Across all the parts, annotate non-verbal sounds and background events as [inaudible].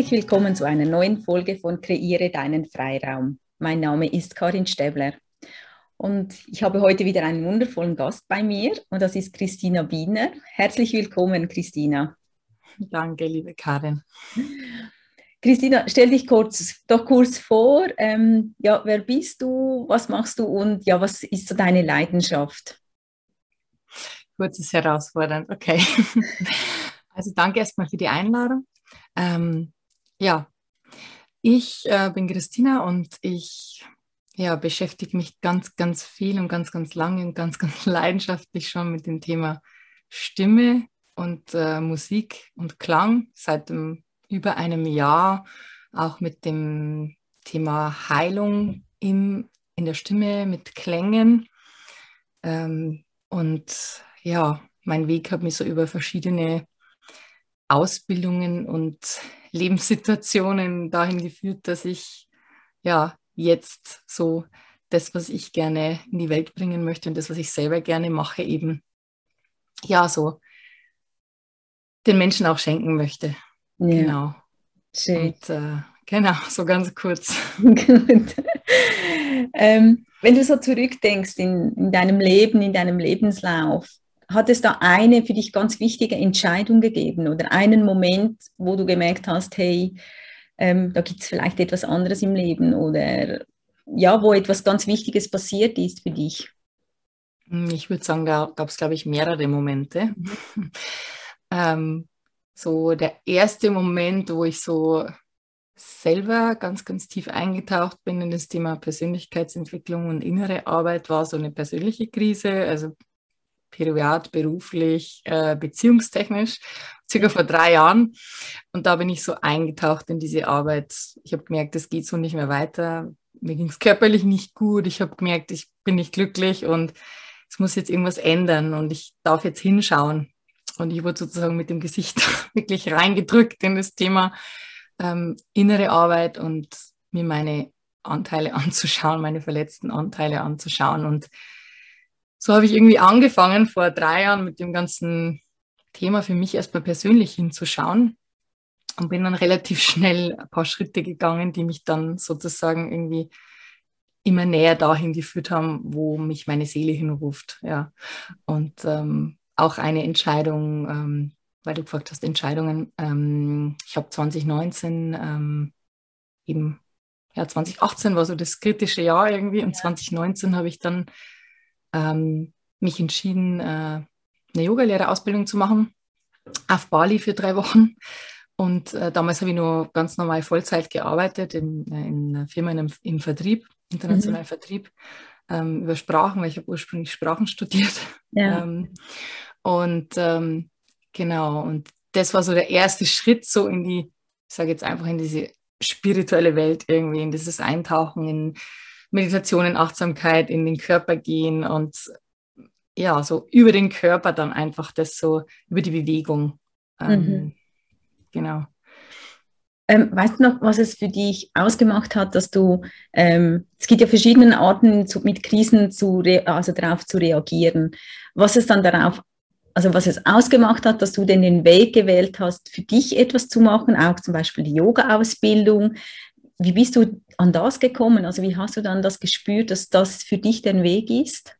Herzlich willkommen zu einer neuen Folge von Kreiere deinen Freiraum. Mein Name ist Karin Stäbler und ich habe heute wieder einen wundervollen Gast bei mir und das ist Christina Wiener. Herzlich willkommen, Christina. Danke, liebe Karin. Christina, stell dich kurz, doch kurz vor. Ähm, ja, wer bist du? Was machst du? Und ja, was ist so deine Leidenschaft? Kurz ist herausfordernd. Okay. [laughs] Also danke erstmal für die Einladung. Ähm, ja, ich äh, bin Christina und ich ja, beschäftige mich ganz, ganz viel und ganz, ganz lange und ganz, [laughs] ganz leidenschaftlich schon mit dem Thema Stimme und äh, Musik und Klang seit dem, über einem Jahr, auch mit dem Thema Heilung im, in der Stimme mit Klängen. Ähm, und ja, mein Weg hat mich so über verschiedene Ausbildungen und Lebenssituationen dahin geführt, dass ich ja jetzt so das, was ich gerne in die Welt bringen möchte und das, was ich selber gerne mache, eben ja so den Menschen auch schenken möchte. Ja. Genau. Schön. Und, äh, genau, so ganz kurz. [laughs] ähm, wenn du so zurückdenkst in, in deinem Leben, in deinem Lebenslauf, hat es da eine für dich ganz wichtige Entscheidung gegeben oder einen Moment, wo du gemerkt hast, hey, ähm, da gibt es vielleicht etwas anderes im Leben oder ja, wo etwas ganz Wichtiges passiert ist für dich? Hm, ich würde sagen, da gab es, glaube ich, mehrere Momente. [laughs] Ähm, so der erste Moment, wo ich so selber ganz, ganz tief eingetaucht bin in das Thema Persönlichkeitsentwicklung und innere Arbeit, war so eine persönliche Krise. Also privat, beruflich, äh, beziehungstechnisch, circa vor drei Jahren. Und da bin ich so eingetaucht in diese Arbeit. Ich habe gemerkt, es geht so nicht mehr weiter. Mir ging es körperlich nicht gut. Ich habe gemerkt, ich bin nicht glücklich und es muss jetzt irgendwas ändern und ich darf jetzt hinschauen. Und ich wurde sozusagen mit dem Gesicht [laughs] wirklich reingedrückt in das Thema ähm, innere Arbeit und mir meine Anteile [laughs] anzuschauen, meine verletzten Anteile anzuschauen und so habe ich irgendwie angefangen vor drei Jahren mit dem ganzen Thema für mich erstmal persönlich hinzuschauen und bin dann relativ schnell ein paar Schritte gegangen, die mich dann sozusagen irgendwie immer näher dahin geführt haben, wo mich meine Seele hinruft. Ja. Und ähm, auch eine Entscheidung, ähm, weil du gefragt hast, Entscheidungen. Ähm, ich habe 2019 ähm, eben, ja, 2018 war so das kritische Jahr irgendwie und 2019 habe ich dann ähm, mich entschieden, äh, eine Yogalehrerausbildung zu machen auf Bali für drei Wochen. Und äh, damals habe ich nur ganz normal Vollzeit gearbeitet in, äh, in einer Firma in im Vertrieb, internationalen mhm. Vertrieb, ähm, über Sprachen, weil ich habe ursprünglich Sprachen studiert. Ja. Ähm, und ähm, genau, und das war so der erste Schritt so in die, ich sage jetzt einfach in diese spirituelle Welt irgendwie, in dieses Eintauchen in Meditation in Achtsamkeit in den Körper gehen und ja, so über den Körper dann einfach das so, über die Bewegung. Ähm, mhm. Genau. Ähm, weißt du noch, was es für dich ausgemacht hat, dass du, ähm, es gibt ja verschiedene Arten, zu, mit Krisen zu also darauf zu reagieren. Was es dann darauf, also was es ausgemacht hat, dass du denn den Weg gewählt hast, für dich etwas zu machen, auch zum Beispiel die Yoga-Ausbildung. Wie bist du an das gekommen? Also wie hast du dann das gespürt, dass das für dich der Weg ist?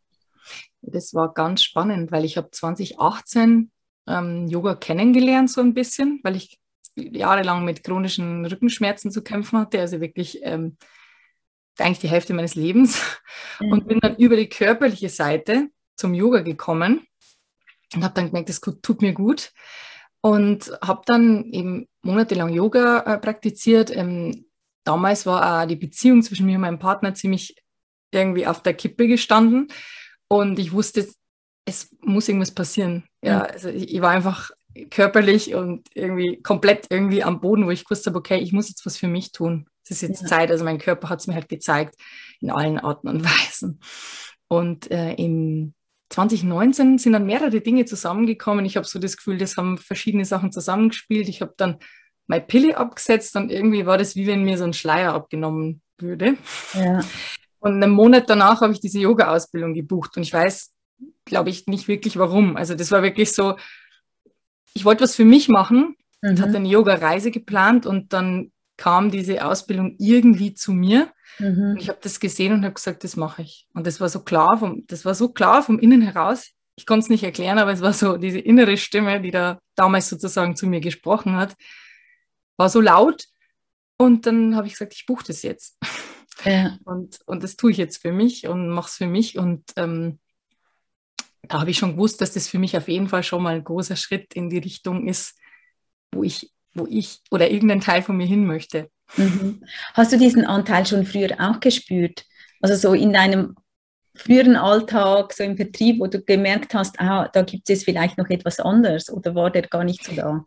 Das war ganz spannend, weil ich habe 2018 ähm, Yoga kennengelernt so ein bisschen, weil ich jahrelang mit chronischen Rückenschmerzen zu kämpfen hatte, also wirklich ähm, eigentlich die Hälfte meines Lebens mhm. und bin dann über die körperliche Seite zum Yoga gekommen und habe dann gemerkt, das tut mir gut und habe dann eben monatelang Yoga äh, praktiziert, ähm, damals war auch die Beziehung zwischen mir und meinem Partner ziemlich irgendwie auf der Kippe gestanden. Und ich wusste, es muss irgendwas passieren. Ja, also ich war einfach körperlich und irgendwie komplett irgendwie am Boden, wo ich wusste, okay, ich muss jetzt was für mich tun. Es ist jetzt ja. Zeit. Also mein Körper hat es mir halt gezeigt in allen Arten und [laughs] Weisen. Und äh, im 2019 sind dann mehrere Dinge zusammengekommen. Ich habe so das Gefühl, das haben verschiedene Sachen zusammengespielt. Ich habe dann meine Pille abgesetzt und irgendwie war das wie wenn mir so ein Schleier abgenommen würde. Ja. Und einen Monat danach habe ich diese Yoga-Ausbildung gebucht und ich weiß, glaube ich, nicht wirklich warum. Also das war wirklich so, ich wollte was für mich machen mhm. und hatte eine Yoga-Reise geplant und dann kam diese Ausbildung irgendwie zu mir. Mhm. Und ich habe das gesehen und habe gesagt, das mache ich. Und das war so klar, vom, das war so klar vom Innen heraus. Ich konnte es nicht erklären, aber es war so diese innere Stimme, die da damals sozusagen zu mir gesprochen hat, war so laut. Und dann habe ich gesagt, ich buche das jetzt. Ja. Und, und das tue ich jetzt für mich und mache es für mich. Und ähm, da habe ich schon gewusst, dass das für mich auf jeden Fall schon mal ein großer Schritt in die Richtung ist, wo ich, wo ich oder irgendein Teil von mir hin möchte. Mhm. Hast du diesen Anteil schon früher auch gespürt? Also so in deinem früheren Alltag, so im Vertrieb, wo du gemerkt hast, ah, da gibt es vielleicht noch etwas anderes oder war der gar nicht so da?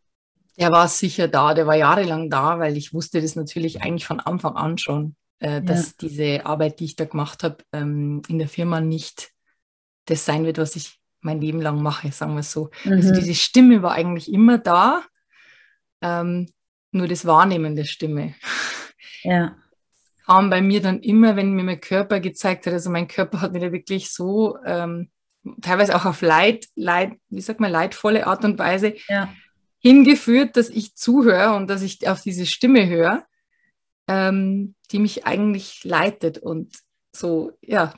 Der war sicher da, der war jahrelang da, weil ich wusste das natürlich eigentlich von Anfang an schon, äh, dass ja. diese Arbeit, die ich da gemacht habe, ähm, in der Firma nicht das sein wird, was ich mein Leben lang mache, sagen wir es so. Also mhm. Also diese Stimme war eigentlich immer da, ähm, nur das Wahrnehmen der Stimme. Ja. Kam bei mir dann immer, wenn mir mein Körper gezeigt hat, also mein Körper hat mir da wirklich so ähm, teilweise auch auf Leid, Leid, wie sagt man, leidvolle Art und Weise ja. Hingeführt, dass ich zuhöre und dass ich auf diese Stimme höre, ähm, die mich eigentlich leitet und so, ja,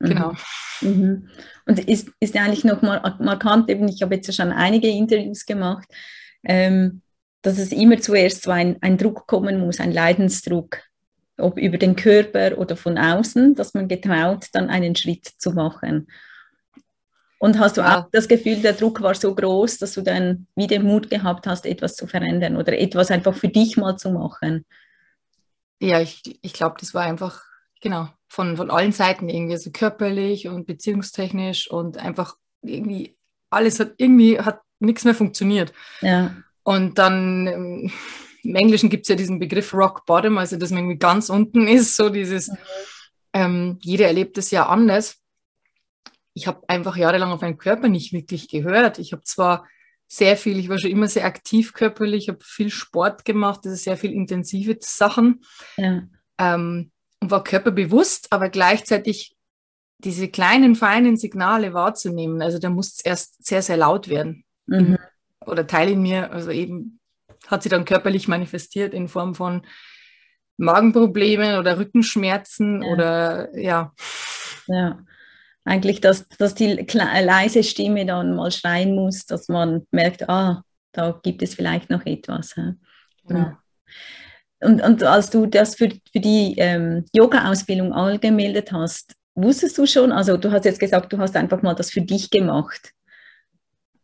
Genau. Mhm. mhm. Und ist, ist eigentlich noch mal markant, eben, ich habe jetzt schon einige Interviews gemacht, ähm, dass es immer zuerst so ein, ein Druck kommen muss, ein Leidensdruck, ob über den Körper oder von außen, dass man getraut, dann einen Schritt zu machen. Und hast du ja. auch das Gefühl, der Druck war so groß, dass du dann wieder Mut gehabt hast, etwas zu verändern oder etwas einfach für dich mal zu machen? Ja, ich, ich glaube, das war einfach, genau, von, von allen Seiten irgendwie, so körperlich und beziehungstechnisch und einfach irgendwie alles hat irgendwie hat nichts mehr funktioniert. Ja. Und dann ähm, im Englischen gibt es ja diesen Begriff Rock Bottom, also dass man irgendwie ganz unten ist, so dieses, mhm. ähm, jeder erlebt es ja anders. Ich habe einfach jahrelang auf meinen Körper nicht wirklich gehört. Ich habe zwar sehr viel, ich war schon immer sehr aktiv körperlich, ich habe viel Sport gemacht, das ist sehr viel intensive Sachen. Ja. Ähm, und war körperbewusst, aber gleichzeitig diese kleinen, feinen Signale wahrzunehmen. Also da muss es erst sehr, sehr laut werden. Mhm. Oder Teil in mir, also eben hat sie dann körperlich manifestiert in Form von Magenproblemen oder Rückenschmerzen ja. oder ja. Ja, eigentlich, dass, dass die leise Stimme dann mal schreien muss, dass man merkt, ah, da gibt es vielleicht noch etwas. Ja. Genau. Und, und als du das für, für die ähm, Yoga-Ausbildung angemeldet hast, wusstest du schon, also du hast jetzt gesagt, du hast einfach mal das für dich gemacht.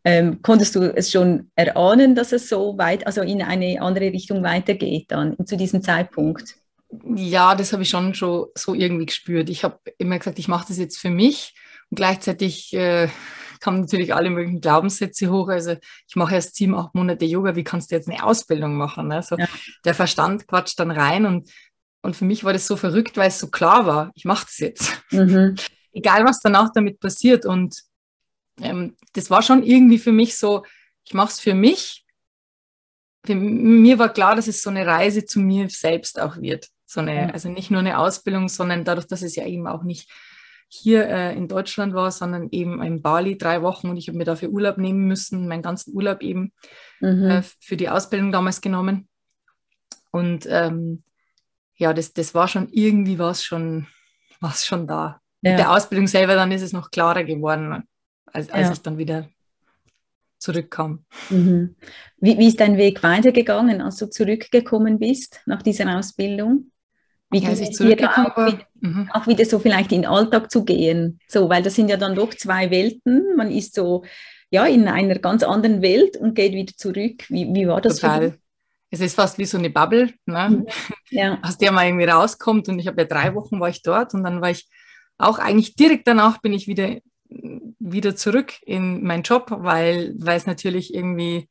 Ähm, konntest du es schon erahnen, dass es so weit, also in eine andere Richtung weitergeht dann zu diesem Zeitpunkt? Ja, das habe ich schon, schon so irgendwie gespürt. Ich habe immer gesagt, ich mache das jetzt für mich und gleichzeitig äh, kamen natürlich alle möglichen Glaubenssätze hoch. Also ich mache erst sieben, acht Monate Yoga, wie kannst du jetzt eine Ausbildung machen? Also ja. der Verstand quatscht dann rein und, und für mich war das so verrückt, weil es so klar war, ich mache das jetzt. Mhm. [laughs] Egal, was danach damit passiert. Und ähm, das war schon irgendwie für mich so, ich mache es für mich. Für mir war klar, dass es so eine Reise zu mir selbst auch wird. So eine, also nicht nur eine Ausbildung, sondern dadurch, dass es ja eben auch nicht hier äh, in Deutschland war, sondern eben in Bali drei Wochen und ich habe mir dafür Urlaub nehmen müssen, meinen ganzen Urlaub eben mhm. äh, für die Ausbildung damals genommen. Und ähm, ja, das, das war schon irgendwie was schon, was schon da. Ja. Mit der Ausbildung selber dann ist es noch klarer geworden, als, als ja. ich dann wieder zurückkam. Mhm. Wie, wie ist dein Weg weitergegangen, als du zurückgekommen bist nach dieser Ausbildung? Wie ja, auch, wieder, mhm. auch wieder so vielleicht in den Alltag zu gehen. So, weil das sind ja dann doch zwei Welten. Man ist so ja in einer ganz anderen Welt und geht wieder zurück. Wie, wie war das Total. Es ist fast wie so eine Bubble, ne? Mhm. [laughs] ja. aus der man irgendwie rauskommt. Und ich habe ja drei Wochen war ich dort und dann war ich auch eigentlich direkt danach bin ich wieder wieder zurück in meinen Job, weil weil es natürlich irgendwie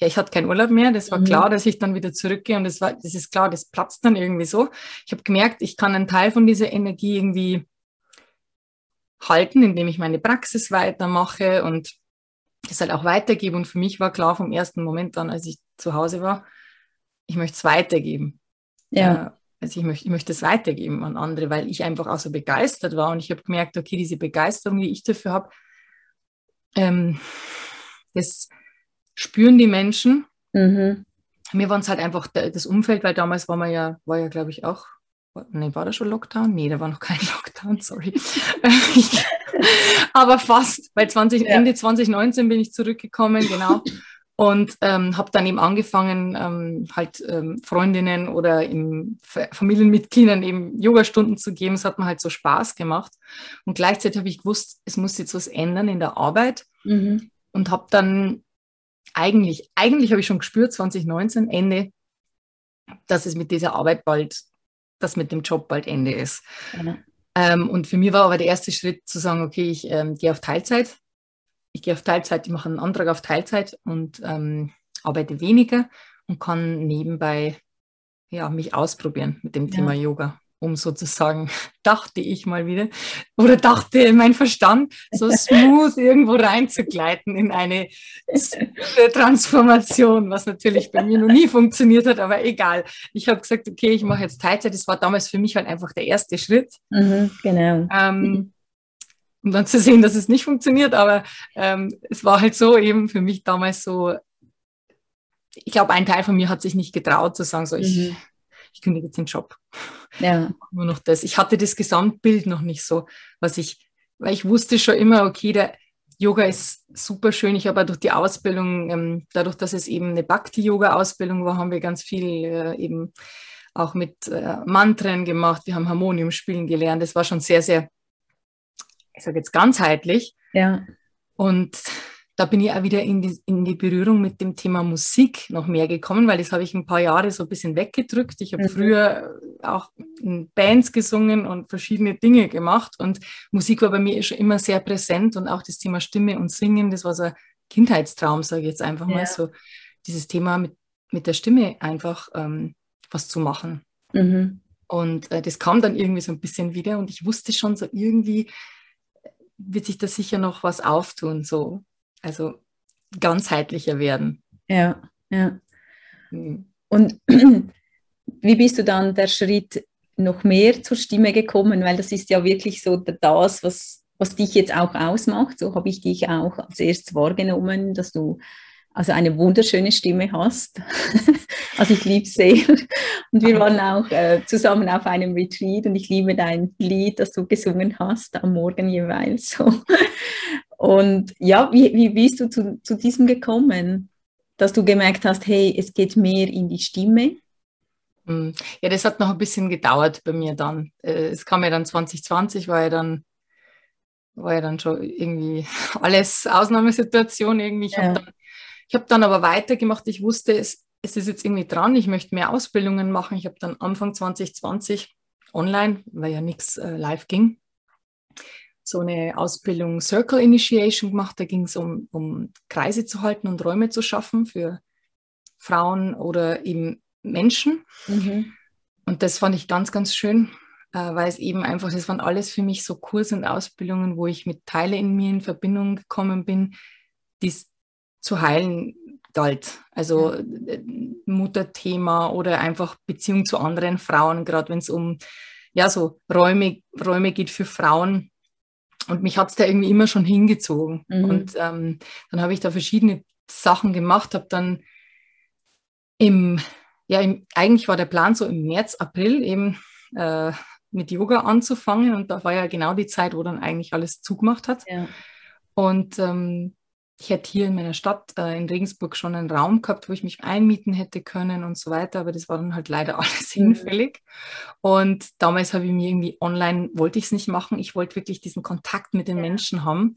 ja, ich hatte keinen Urlaub mehr. Das war mhm. klar, dass ich dann wieder zurückgehe und das war, das ist klar, das platzt dann irgendwie so. Ich habe gemerkt, ich kann einen Teil von dieser Energie irgendwie halten, indem ich meine Praxis weitermache und das halt auch weitergebe. Und für mich war klar vom ersten Moment an, als ich zu Hause war, ich möchte es weitergeben. Ja. Äh, also ich möchte, ich möchte es weitergeben an andere, weil ich einfach auch so begeistert war und ich habe gemerkt, okay, diese Begeisterung, die ich dafür habe, ähm, das, spüren die Menschen. Mhm. Mir waren es halt einfach das Umfeld, weil damals war man ja, war ja, glaube ich, auch, nee, war da schon Lockdown? Nee, da war noch kein [laughs] Lockdown, sorry. [laughs] Aber fast, weil 20, ja. Ende 2019 bin ich zurückgekommen, genau. Und ähm, habe dann eben angefangen, ähm, halt ähm, Freundinnen oder im Familienmitgliedern eben Yogastunden zu geben. Es hat mir halt so Spaß gemacht. Und gleichzeitig habe ich gewusst, es muss jetzt was ändern in der Arbeit. Mhm. Und habe dann eigentlich, eigentlich habe ich schon gespürt, 2019, Ende, dass es mit dieser Arbeit bald, dass mit dem Job bald Ende ist. Mhm. Ähm, und für mich war aber der erste Schritt zu sagen, okay, ich ähm, gehe auf Teilzeit ich gehe auf Teilzeit, ich mache einen Antrag auf Teilzeit und ähm, arbeite weniger und kann nebenbei ja, mich ausprobieren mit dem ja. Thema Yoga, um sozusagen, [laughs] dachte ich mal wieder, oder dachte mein Verstand, so smooth [laughs] irgendwo reinzugleiten in eine Transformation, was natürlich bei mir noch nie funktioniert hat, aber egal. Ich habe gesagt, okay, ich mache jetzt Teilzeit. Das war damals für mich halt einfach der erste Schritt. Mhm, genau. Ähm, um dann zu sehen, dass es nicht funktioniert. Aber ähm, es war halt so eben für mich damals so, ich glaube, ein Teil von mir hat sich nicht getraut zu sagen, so ich, mhm. Ich kündige jetzt den Job. Ja. [laughs] Nur noch das. Ich hatte das Gesamtbild noch nicht so, was ich, weil ich wusste schon immer, okay, der Yoga ist super schön. Ich habe durch die Ausbildung, ähm, dadurch, dass es eben eine Bhakti-Yoga-Ausbildung war, haben wir ganz viel äh, eben auch mit äh, Mantren gemacht. Wir haben Harmonium spielen gelernt. Das war schon sehr, sehr ich sage jetzt ganzheitlich. Ja. Und da bin ich auch wieder in die, in die Berührung mit dem Thema Musik noch mehr gekommen, weil das habe ich ein paar Jahre so ein bisschen weggedrückt. Ich habe mhm. früher auch in Bands gesungen und verschiedene Dinge gemacht und Musik war bei mir schon immer sehr präsent und auch das Thema Stimme und Singen, das war so ein Kindheitstraum, sage ich jetzt einfach ja. mal so, dieses Thema mit, mit der Stimme einfach ähm, was zu machen. Mhm. Und äh, das kam dann irgendwie so ein bisschen wieder und ich wusste schon so irgendwie, wird sich da sicher noch was auftun, so. Also ganzheitlicher werden. Ja, ja. Mhm. Und [clears throat] wie bist du dann der Schritt noch mehr zur Stimme gekommen? Weil das ist ja wirklich so das, was, was dich jetzt auch ausmacht. So habe ich dich auch als erstes wahrgenommen, dass du also eine wunderschöne Stimme hast. [laughs] also ich liebe es sehr. Und wir waren auch äh, zusammen auf einem Retreat und ich liebe dein Lied, das du gesungen hast, am Morgen jeweils. So. Und ja, wie, wie bist du zu, zu diesem gekommen, dass du gemerkt hast, hey, es geht mehr in die Stimme? Hm. Ja, das hat noch ein bisschen gedauert bei mir dann. Äh, es kam ja dann 2020, war ja dann, war ja dann schon irgendwie [laughs] alles Ausnahmesituation irgendwie. Ich ja. habe dann ich habe dann aber weitergemacht. Ich wusste, es, es ist jetzt irgendwie dran. Ich möchte mehr Ausbildungen machen. Ich habe dann Anfang 2020 online, weil ja nichts äh, live ging, so eine Ausbildung Circle Initiation gemacht. Da ging es um, um Kreise zu halten und Räume zu schaffen für Frauen oder eben Menschen. Mhm. Und das fand ich ganz, ganz schön, äh, weil es eben einfach, das waren alles für mich so Kurse und Ausbildungen, wo ich mit Teile in mir in Verbindung gekommen bin, die zu heilen galt. Also äh, Mutterthema oder einfach Beziehung zu anderen Frauen, gerade wenn es um ja so Räume, Räume geht für Frauen. Und mich hat es da irgendwie immer schon hingezogen. Mhm. Und ähm, dann habe ich da verschiedene Sachen gemacht, habe dann im, ja, im, eigentlich war der Plan so im März, April eben äh, mit Yoga anzufangen. Und da war ja genau die Zeit, wo dann eigentlich alles zugemacht hat. Ja. Und ähm, ich hätte hier in meiner Stadt äh, in Regensburg schon einen Raum gehabt, wo ich mich einmieten hätte können und so weiter, aber das war dann halt leider [laughs] alles mhm. hinfällig. Und damals habe ich mir irgendwie online, wollte ich es nicht machen, ich wollte wirklich diesen Kontakt mit den ja. Menschen haben. Und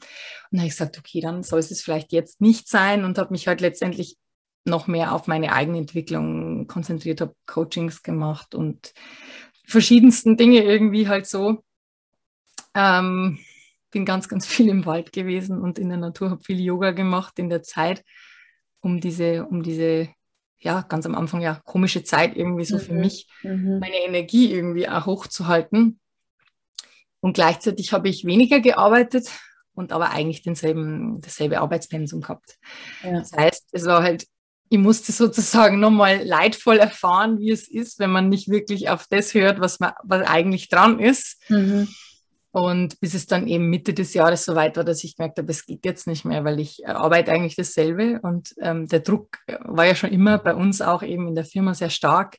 dann habe ich gesagt, okay, dann soll es vielleicht jetzt nicht sein und habe mich halt letztendlich noch mehr auf meine eigene Entwicklung konzentriert, habe Coachings gemacht und verschiedensten Dinge irgendwie halt so. Ähm, bin ganz, ganz viel im Wald gewesen und in der Natur, habe viel Yoga gemacht in der Zeit, um diese, um diese, ja, ganz am Anfang ja, komische Zeit irgendwie so mhm. für mich, mhm. meine Energie irgendwie auch hochzuhalten. Und gleichzeitig habe ich weniger gearbeitet und aber eigentlich denselben, dasselbe Arbeitspensum gehabt. Ja. Das heißt, es war halt, ich musste sozusagen nochmal leidvoll erfahren, wie es ist, wenn man nicht wirklich auf das hört, was, man, was eigentlich dran ist. Mhm. Und bis es dann eben Mitte des Jahres so weit war, dass ich gemerkt habe, es geht jetzt nicht mehr, weil ich arbeite eigentlich dasselbe und ähm, der Druck war ja schon immer bei uns auch eben in der Firma sehr stark.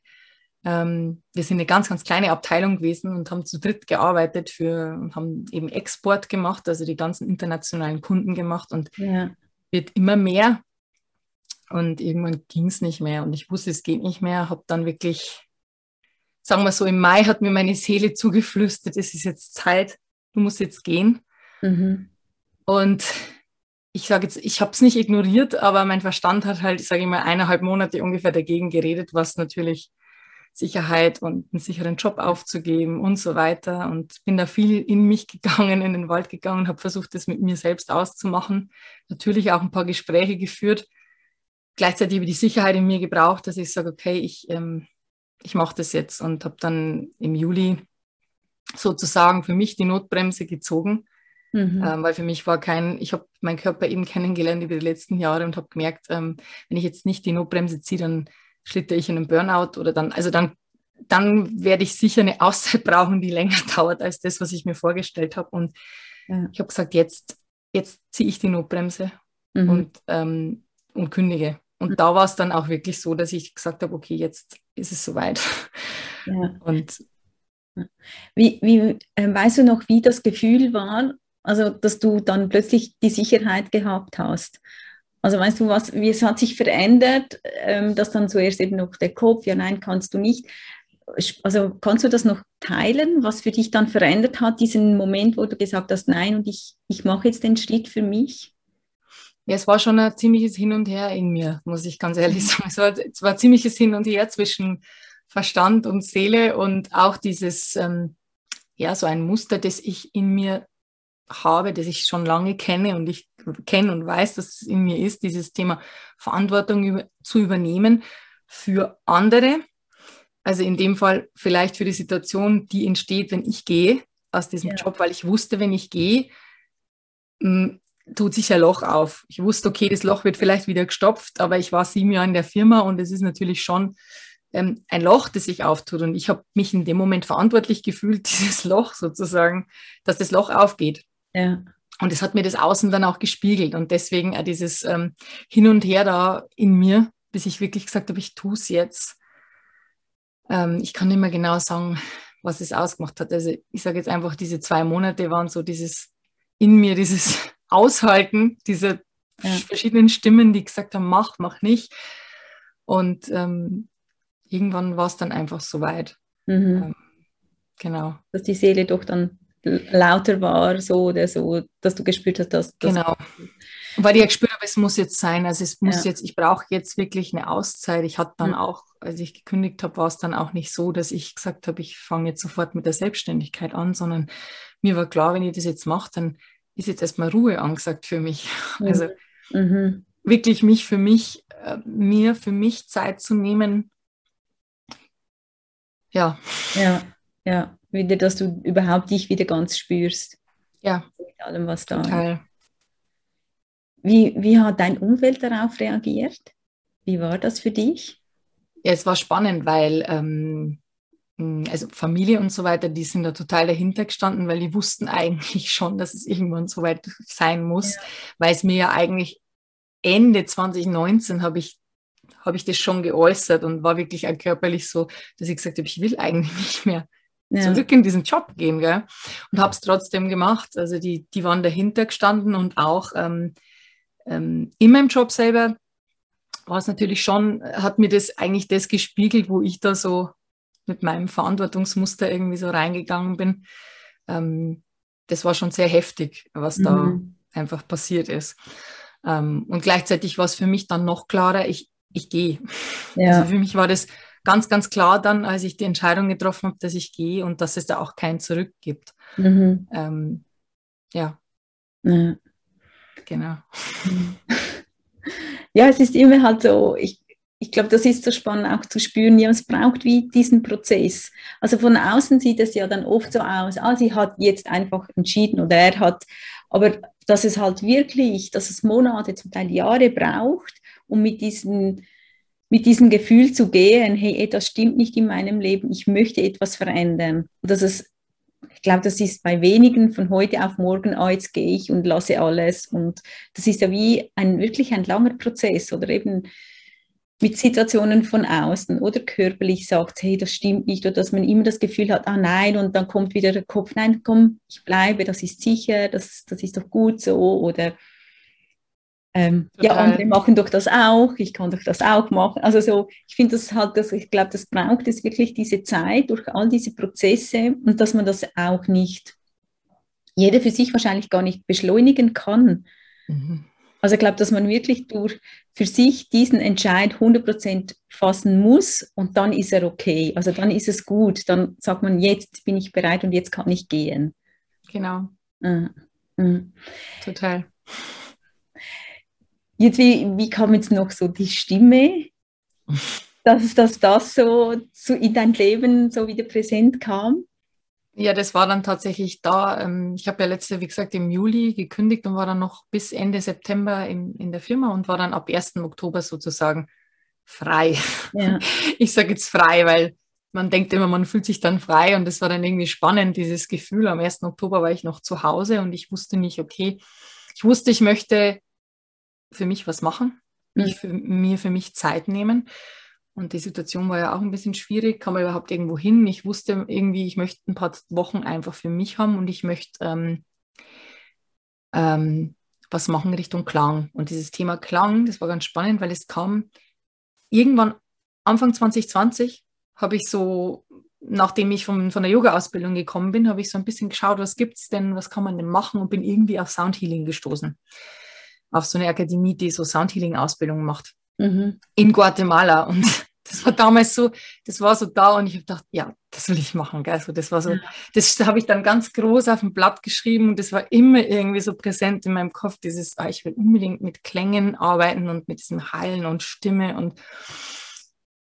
Ähm, wir sind eine ganz, ganz kleine Abteilung gewesen und haben zu dritt gearbeitet für, haben eben Export gemacht, also die ganzen internationalen Kunden gemacht und ja. wird immer mehr. Und irgendwann ging es nicht mehr und ich wusste, es geht nicht mehr, habe dann wirklich sagen wir so, im Mai hat mir meine Seele zugeflüstert, es ist jetzt Zeit, du musst jetzt gehen. Mhm. Und ich sage jetzt, ich habe es nicht ignoriert, aber mein Verstand hat halt, sage ich mal, eineinhalb Monate ungefähr dagegen geredet, was natürlich Sicherheit und einen sicheren Job aufzugeben und so weiter. Und bin da viel in mich gegangen, in den Wald gegangen, habe versucht, das mit mir selbst auszumachen. Natürlich auch ein paar Gespräche geführt. Gleichzeitig über die Sicherheit in mir gebraucht, dass ich sage, okay, ich ähm, ich mache das jetzt und habe dann im Juli sozusagen für mich die Notbremse gezogen, mhm. ähm, weil für mich war kein, ich habe meinen Körper eben kennengelernt über die letzten Jahre und habe gemerkt, ähm, wenn ich jetzt nicht die Notbremse ziehe, dann schlitter ich in einen Burnout oder dann, also dann, dann werde ich sicher eine Auszeit [laughs] brauchen, die länger dauert als das, was ich mir vorgestellt habe. Und ja. ich habe gesagt, jetzt, jetzt ziehe ich die Notbremse mhm. und, ähm, und kündige. Und da war es dann auch wirklich so, dass ich gesagt habe, okay, jetzt ist es soweit. Ja. Und wie, wie äh, weißt du noch, wie das Gefühl war, also dass du dann plötzlich die Sicherheit gehabt hast? Also weißt du was, wie es hat sich verändert, ähm, dass dann zuerst eben noch der Kopf, ja nein, kannst du nicht. Also kannst du das noch teilen, was für dich dann verändert hat, diesen Moment, wo du gesagt hast, nein, und ich, ich mache jetzt den Schritt für mich? Ja, es war schon ein ziemliches Hin und Her in mir, muss ich ganz ehrlich mhm. sagen. Es war, es war ein ziemliches Hin und Her zwischen Verstand und Seele und auch dieses, ähm, ja, so ein Muster, das ich in mir habe, das ich schon lange kenne und ich kenne und weiß, dass es in mir ist, dieses Thema Verantwortung über, zu übernehmen für andere. Also in dem Fall vielleicht für die Situation, die entsteht, wenn ich gehe aus diesem ja. Job, weil ich wusste, wenn ich gehe, tut sich ein Loch auf. Ich wusste, okay, das Loch wird vielleicht wieder gestopft, aber ich war sieben Jahre in der Firma und es ist natürlich schon ähm, ein Loch, das sich auftut. Und ich habe mich in dem Moment verantwortlich gefühlt, [laughs] dieses Loch sozusagen, dass das Loch aufgeht. Ja. Und es hat mir das Außen dann auch gespiegelt. Und deswegen auch dieses ähm, Hin und Her da in mir, bis ich wirklich gesagt habe, ich tue es jetzt. Ähm, ich kann nicht mehr genau sagen, was es ausgemacht hat. Also ich sage jetzt einfach, diese zwei Monate waren so dieses in mir, dieses aushalten, diese ja. verschiedenen Stimmen, die gesagt haben, mach, mach nicht. Und ähm, irgendwann war es dann einfach so weit. Mhm. Ähm, genau. Dass die Seele doch dann lauter war, so oder so, dass du gespürt hast, dass. dass genau. Weil ich ja gespürt habe, es muss jetzt sein. Also es muss ja. jetzt, ich brauche jetzt wirklich eine Auszeit. Ich hatte dann mhm. auch, als ich gekündigt habe, war es dann auch nicht so, dass ich gesagt habe, ich fange jetzt sofort mit der Selbstständigkeit an, sondern mir war klar, wenn ich das jetzt mache, dann ist jetzt erstmal Ruhe angesagt für mich. Mhm. Also mhm. wirklich mich für mich, äh, mir für mich Zeit zu nehmen. Ja. Ja, ja. Wieder, dass du überhaupt dich wieder ganz spürst. Ja. Mit allem, was da ist. Wie, wie hat dein Umfeld darauf reagiert? Wie war das für dich? Ja, es war spannend, weil ähm, hm, also Familie und so weiter, die sind da total dahinter gestanden, weil die wussten [laughs] eigentlich schon, dass es irgendwann so weit sein muss, ja. weil es mir ja eigentlich Ende 2019 habe ich habe ich das schon geäußert und war wirklich auch körperlich so, dass ich gesagt habe, ich will eigentlich [laughs] nicht mehr ja. zurück in diesen Job gehen, gell? Und habe es trotzdem gemacht. Also die, die waren dahinter gestanden und auch ähm, ähm, in meinem Job selber war es natürlich schon, hat mir das eigentlich das gespiegelt, wo ich da so mit meinem Verantwortungsmuster irgendwie so reingegangen bin. Ähm, das war schon sehr heftig, was mhm. da einfach passiert ist. Ähm, und gleichzeitig war es für mich dann noch klarer, ich, ich gehe. Ja. Also für mich war das ganz, ganz klar dann, als ich die Entscheidung getroffen habe, dass ich gehe und dass es da auch kein Zurück gibt. Mhm. Ähm, ja. ja. Genau. [laughs] Ja, es ist immer halt so, ich, ich glaube, das ist so spannend auch zu spüren, ja, es braucht wie diesen Prozess. Also von außen sieht es ja dann oft so aus, ah, sie hat jetzt einfach entschieden oder er hat, aber dass es halt wirklich, dass es Monate, zum Teil Jahre braucht, um mit diesen mit diesem Gefühl zu gehen, hey, etwas stimmt nicht in meinem Leben, ich möchte etwas verändern. Und dass es ich glaube, das ist bei wenigen von heute auf morgen, ah, jetzt gehe ich und lasse alles. Und das ist ja wie ein wirklich ein langer Prozess oder eben mit Situationen von außen oder körperlich sagt, hey, das stimmt nicht, oder dass man immer das Gefühl hat, ah nein, und dann kommt wieder der Kopf, nein, komm, ich bleibe, das ist sicher, das, das ist doch gut so, oder ähm, ja, andere machen doch das auch, ich kann doch das auch machen. Also so, ich finde das halt, das, ich glaube, das braucht es wirklich diese Zeit durch all diese Prozesse und dass man das auch nicht, jeder für sich wahrscheinlich gar nicht beschleunigen kann. Mhm. Also ich glaube, dass man wirklich durch für sich diesen Entscheid 100% fassen muss und dann ist er okay. Also dann ist es gut. Dann sagt man, jetzt bin ich bereit und jetzt kann ich gehen. Genau. Mhm. Mhm. Total. Jetzt, wie, wie kam jetzt noch so die Stimme, dass, dass das so, so in dein Leben so wieder präsent kam? Ja, das war dann tatsächlich da. Ähm, ich habe ja letzte, wie gesagt, im Juli gekündigt und war dann noch bis Ende September in, in der Firma und war dann ab 1. Oktober sozusagen frei. Ja. [laughs] Ich sage jetzt frei, weil man denkt immer, man fühlt sich dann frei und das war dann irgendwie spannend, dieses Gefühl. Am 1. Oktober war ich noch zu Hause und ich wusste nicht, okay, ich wusste, ich möchte für mich was machen, mich für, mir für mich Zeit nehmen. Und die Situation war ja auch ein bisschen schwierig, kam man überhaupt irgendwo hin. Ich wusste irgendwie, ich möchte ein paar Wochen einfach für mich haben und ich möchte ähm, ähm, was machen Richtung Klang. Und dieses Thema Klang, das war ganz spannend, weil es kam irgendwann Anfang 2020, habe ich so, nachdem ich von, von der Yoga-Ausbildung gekommen bin, habe ich so ein bisschen geschaut, was gibt es denn, was kann man denn machen und bin irgendwie auf Soundhealing gestoßen auf so eine Akademie, die so Soundhealing-Ausbildung macht mhm. in Guatemala. Und das war damals so, das war so da und ich habe gedacht, ja, das will ich machen. Gell? So, das war so, das habe ich dann ganz groß auf dem Blatt geschrieben und das war immer irgendwie so präsent in meinem Kopf, dieses, ah, ich will unbedingt mit Klängen arbeiten und mit diesem Heilen und Stimme und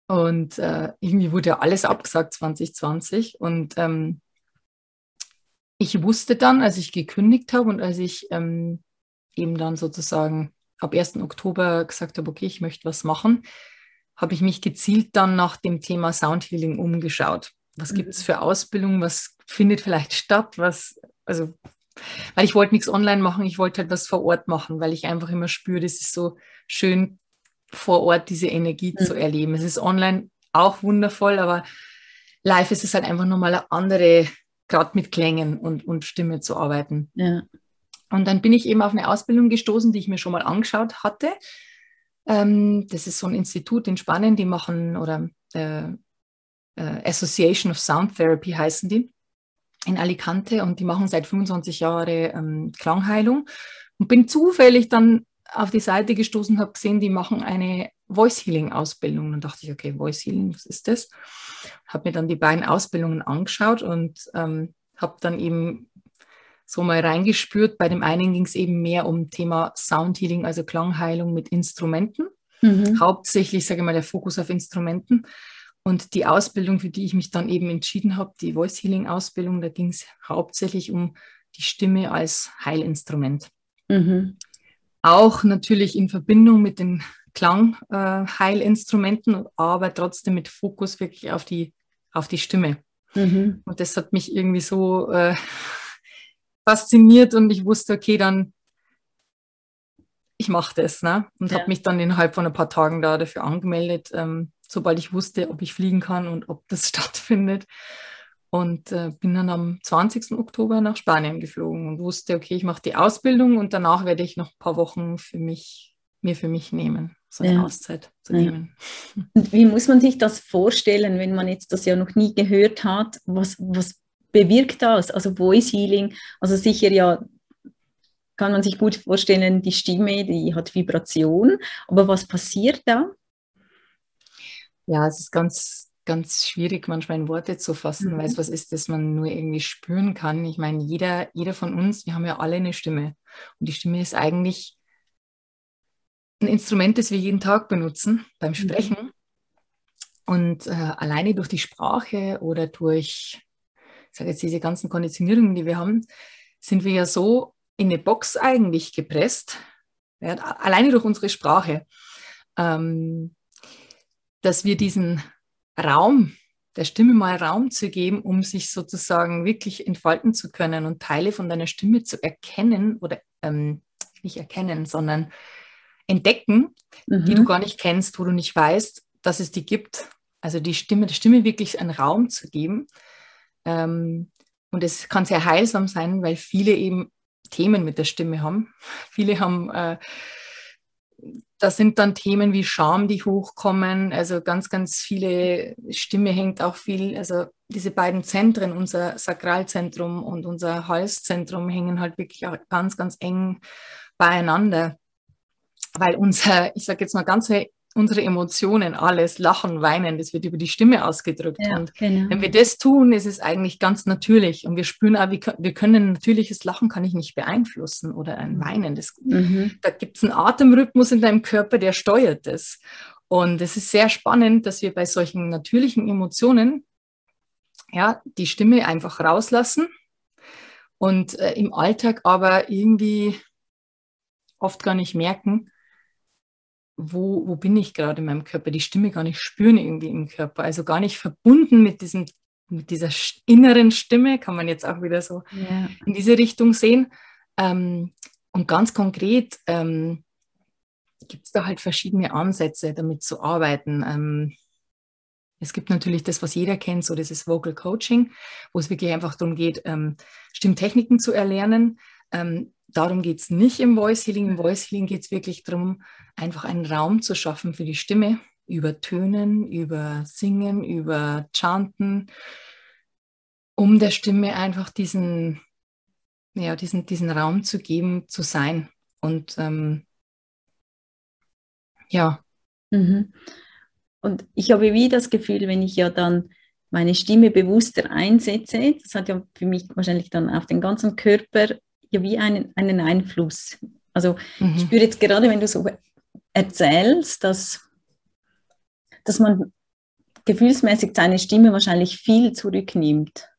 und äh, irgendwie wurde ja alles abgesagt 2020 und ähm, ich wusste dann, als ich gekündigt habe und als ich ähm, eben dann sozusagen ab 1. Oktober gesagt habe, okay, ich möchte was machen, habe ich mich gezielt dann nach dem Thema Soundhealing umgeschaut. Was mhm. gibt es für Ausbildung? Was findet vielleicht statt? Was, also, weil ich wollte nichts online machen, ich wollte halt was vor Ort machen, weil ich einfach immer spüre, das ist so schön vor Ort diese Energie mhm. zu erleben. Es ist online auch wundervoll, aber live ist es halt einfach nochmal eine andere, gerade mit Klängen und, und Stimme zu arbeiten. Ja. Und dann bin ich eben auf eine Ausbildung gestoßen, die ich mir schon mal angeschaut hatte. Ähm, das ist so ein Institut in Spanien, die machen, oder äh, äh, Association of Sound Therapy heißen die, in Alicante. Und die machen seit 25 Jahren ähm, Klangheilung. Und bin zufällig dann auf die Seite gestoßen, habe gesehen, die machen eine Voice Healing Ausbildung. Dann dachte ich, okay, Voice Healing, was ist das? Habe mir dann die beiden Ausbildungen angeschaut und ähm, habe dann eben so mal reingespürt. Bei dem einen ging es eben mehr um Thema Soundhealing, also Klangheilung mit Instrumenten. Mhm. Hauptsächlich, sage ich mal, der Fokus auf Instrumenten. Und die Ausbildung, für die ich mich dann eben entschieden habe, die Voice Healing Ausbildung, da ging es hauptsächlich um die Stimme als Heilinstrument. Mhm. Auch natürlich in Verbindung mit den Klangheilinstrumenten, äh, aber trotzdem mit Fokus wirklich auf die, auf die Stimme. Mhm. Und das hat mich irgendwie so äh, fasziniert und ich wusste, okay, dann ich mache das. Ne? Und ja. habe mich dann innerhalb von ein paar Tagen da dafür angemeldet, ähm, sobald ich wusste, ob ich fliegen kann und ob das [laughs] stattfindet. Und äh, bin dann am 20. Oktober nach Spanien geflogen und wusste, okay, ich mache die Ausbildung und danach werde ich noch ein paar Wochen für mich, mir für mich nehmen, so eine ja. Auszeit zu ja. nehmen. Und wie muss man sich das vorstellen, wenn man jetzt das ja noch nie gehört hat? Was, was bewirkt das? Also Voice Healing, also sicher ja kann man sich gut vorstellen, die Stimme, die hat Vibration, aber was passiert da? Ja, es ist ganz, ganz schwierig, manchmal in Worte zu fassen, mhm. weil es was ist, das man nur irgendwie spüren kann. Ich meine, jeder, jeder von uns, wir haben ja alle eine Stimme. Und die Stimme ist eigentlich ein Instrument, das wir jeden Tag benutzen beim mhm. Sprechen. Mhm. Und äh, alleine durch die Sprache oder durch sage jetzt diese ganzen Konditionierungen, die wir haben, sind wir ja so in eine Box eigentlich gepresst, ja, alleine durch unsere Sprache, ähm, dass wir diesen Raum, der Stimme mal Raum zu geben, um sich sozusagen wirklich entfalten zu können und Teile von deiner Stimme zu erkennen oder ähm, nicht erkennen, sondern entdecken, mhm. die du mhm. gar nicht kennst, wo du nicht weißt, dass es die gibt. Also die Stimme, der Stimme wirklich einen Raum zu geben. Ähm, und es kann sehr heilsam sein, weil viele eben Themen mit der Stimme haben. [laughs] Viele haben äh, das sind dann Themen wie Scham, die hochkommen. Also ganz, ganz viele Stimme hängt auch viel, also diese beiden Zentren, unser Sakralzentrum und unser Halszentrum hängen halt wirklich auch ganz, ganz eng beieinander. Weil unser, ich sage jetzt mal ganz unsere Emotionen, alles, Lachen, Weinen, das wird über die Stimme ausgedrückt. Ja, und genau. wenn wir das tun, ist es eigentlich ganz natürlich. Und wir spüren auch, wir können natürliches Lachen kann ich nicht beeinflussen oder ein mhm. Weinen. Das, mhm. Da gibt es einen Atemrhythmus in deinem Körper, der steuert das. Und es ist sehr spannend, dass wir bei solchen natürlichen Emotionen ja, die Stimme einfach rauslassen und äh, im Alltag aber irgendwie oft gar nicht merken, wo, wo bin ich gerade in meinem Körper, die Stimme gar nicht spüren irgendwie im Körper, also gar nicht verbunden mit diesem mit dieser inneren Stimme, kann man jetzt auch wieder so ja. in diese Richtung sehen. Ähm, und ganz konkret ähm, gibt es da halt verschiedene Ansätze, damit zu arbeiten. Ähm, es gibt natürlich das, was jeder kennt, so ist Vocal Coaching, wo es wirklich einfach darum geht, ähm, Stimmtechniken zu erlernen. Darum geht es nicht im Voice Healing. Im Voice Healing geht es wirklich darum, einfach einen Raum zu schaffen für die Stimme, über Tönen, über Singen, über Chanten, um der Stimme einfach diesen, ja, diesen, diesen Raum zu geben, zu sein. Und ähm, ja. Mhm. Und ich habe wie das Gefühl, wenn ich ja dann meine Stimme bewusster einsetze, das hat ja für mich wahrscheinlich dann auf den ganzen Körper ja wie einen, einen Einfluss. Also mhm. ich spüre jetzt gerade, wenn du so erzählst, dass, dass man gefühlsmäßig seine Stimme wahrscheinlich viel zurücknimmt.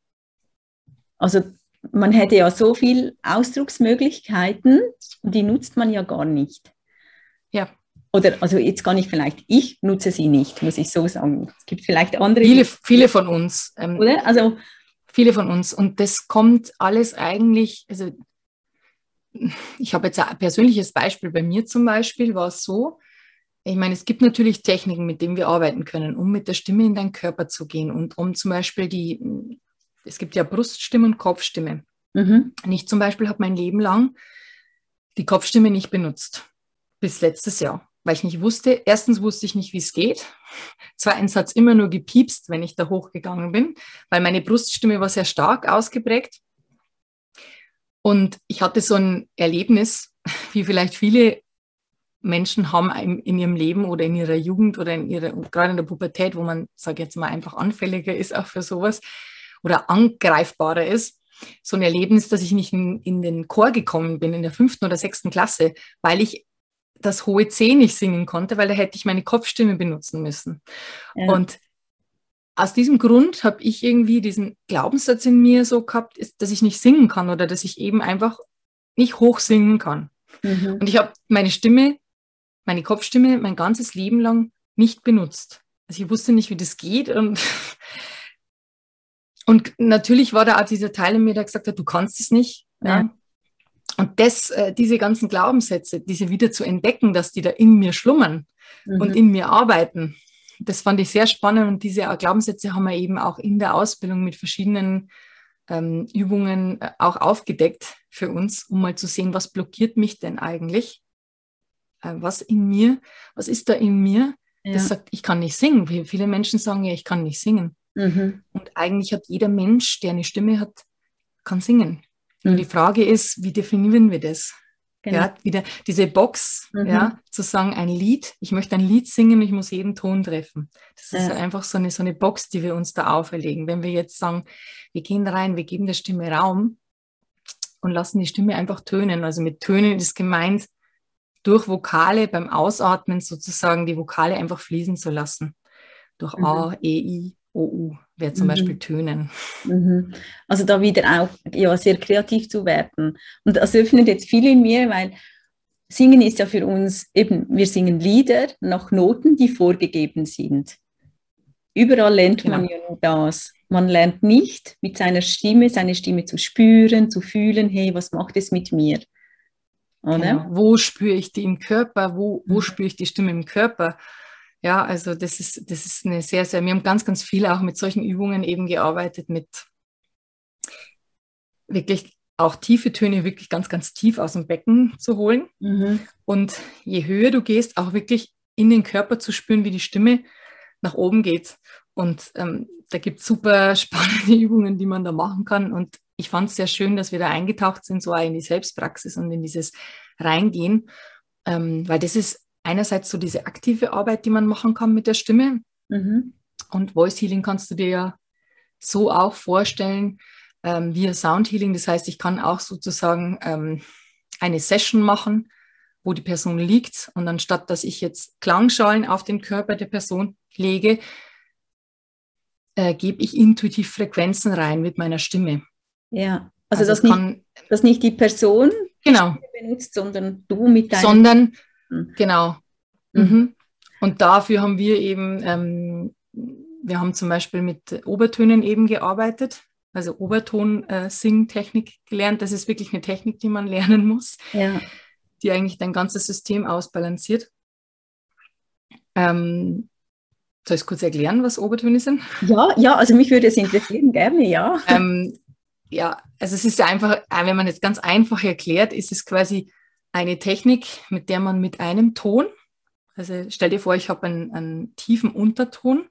Also man hätte ja so viele Ausdrucksmöglichkeiten, die nutzt man ja gar nicht. Ja. Oder also jetzt gar nicht vielleicht, ich nutze sie nicht, muss ich so sagen. Es gibt vielleicht andere. Viele, viele von uns. Ähm, oder? Also viele von uns. Und das kommt alles eigentlich, also ich habe jetzt ein persönliches Beispiel. Bei mir zum Beispiel war es so, ich meine, es gibt natürlich Techniken, mit denen wir arbeiten können, um mit der Stimme in deinen Körper zu gehen und um zum Beispiel die, es gibt ja Bruststimme und Kopfstimme. Mhm. Ich zum Beispiel habe mein Leben lang die Kopfstimme nicht benutzt, bis letztes Jahr, weil ich nicht wusste, erstens wusste ich nicht, wie es geht. [laughs] Zweitens hat es immer nur gepiepst, wenn ich da hochgegangen bin, weil meine Bruststimme war sehr stark ausgeprägt. Und ich hatte so ein Erlebnis, [laughs] wie vielleicht viele Menschen haben in ihrem Leben oder in ihrer Jugend oder in ihrer, gerade in der Pubertät, wo man, sage jetzt mal, einfach anfälliger ist auch für sowas oder angreifbarer ist. So ein Erlebnis, dass ich nicht in, in den Chor gekommen bin in der fünften oder sechsten Klasse, weil ich das hohe C nicht singen konnte, weil da hätte ich meine Kopfstimme benutzen müssen. Ja. Und aus diesem Grund habe ich irgendwie diesen Glaubenssatz in mir so gehabt, dass ich nicht singen kann oder dass ich eben einfach nicht hoch singen kann. Mhm. Und ich habe meine Stimme, meine Kopfstimme mein ganzes Leben lang nicht benutzt. Also ich wusste nicht, wie das geht und [laughs] und natürlich war da auch dieser Teil in mir, der gesagt hat, du kannst es nicht. Ja. ja. Und das, äh, diese ganzen Glaubenssätze, diese wieder zu entdecken, dass die da in mir schlummern mhm. und in mir arbeiten, das fand ich sehr spannend und diese Glaubenssätze haben wir eben auch in der Ausbildung mit verschiedenen ähm, Übungen äh, auch aufgedeckt für uns, um mal zu sehen, was blockiert mich denn eigentlich? Äh, was in mir, was ist da in mir, ja. das sagt, ich kann nicht singen. Viele Menschen sagen ja, ich kann nicht singen. Mhm. Und eigentlich hat jeder Mensch, der eine Stimme hat, kann singen. Mhm. Nur die Frage ist, wie definieren wir das? Genau. Ja, wieder diese Box, mhm. ja, zu sagen, ein Lied, ich möchte ein Lied singen, ich muss jeden Ton treffen. Das ist ja. einfach so eine, so eine Box, die wir uns da auferlegen. Wenn wir jetzt sagen, wir gehen rein, wir geben der Stimme Raum und lassen die Stimme einfach tönen. Also mit Tönen ist gemeint, durch Vokale beim Ausatmen sozusagen die Vokale einfach fließen zu lassen. Durch mhm. A, E, I, O, U wäre zum mhm. Beispiel Tönen. Mhm. Also da wieder auch ja, sehr kreativ zu werden. Und das öffnet jetzt viel in mir, weil Singen ist ja für uns eben, wir singen Lieder nach Noten, die vorgegeben sind. überall lernt genau. man ja nur das. Man lernt nicht mit seiner Stimme, seine Stimme zu spüren, zu fühlen, hey, was macht es mit mir? Oder? Genau. Wo spüre ich die im Körper? Wo, wo mhm. spüre ich die Stimme im Körper? Ja, also das ist, das ist eine sehr, sehr, wir haben ganz, ganz viel auch mit solchen Übungen eben gearbeitet, mit wirklich auch tiefe Töne wirklich ganz, ganz tief aus dem Becken zu holen. Mhm. Und je höher du gehst, auch wirklich in den Körper zu spüren, wie die Stimme nach oben geht. Und ähm, da gibt es super [laughs] spannende Übungen, die man da machen kann. Und ich fand es sehr schön, dass wir da eingetaucht sind, so auch in die Selbstpraxis und in dieses Reingehen, ähm, weil das ist einerseits so diese aktive Arbeit, die man machen kann mit der Stimme. Mhm. Und Voice Healing kannst du dir ja so auch vorstellen, ähm, via Sound Healing. Das heißt, ich kann auch sozusagen ähm, eine Session machen, wo die Person liegt und anstatt dass ich jetzt Klangschalen auf den Körper der Person lege, äh, gebe ich intuitiv Frequenzen rein mit meiner Stimme. Ja, also, also das, nicht, dass nicht die Person genau. benutzt, sondern du mit deinem... Sondern, hm. genau. Mhm. Mhm. Und dafür haben wir eben, ähm, wir haben zum Beispiel mit Obertönen eben gearbeitet also Oberton-Sing-Technik äh, gelernt. Das ist wirklich eine Technik, die man [laughs] lernen muss, ja. die eigentlich dein ganzes System ausbalanciert. Ähm, soll ich kurz erklären, was Obertöne sind? Ja, ja, also mich würde es interessieren, gerne, ja. Ähm, ja, also es ist einfach, äh, wenn man jetzt ganz einfach erklärt, ist es quasi eine Technik, mit der man mit einem Ton, also stell dir vor, ich habe einen, einen tiefen Unterton,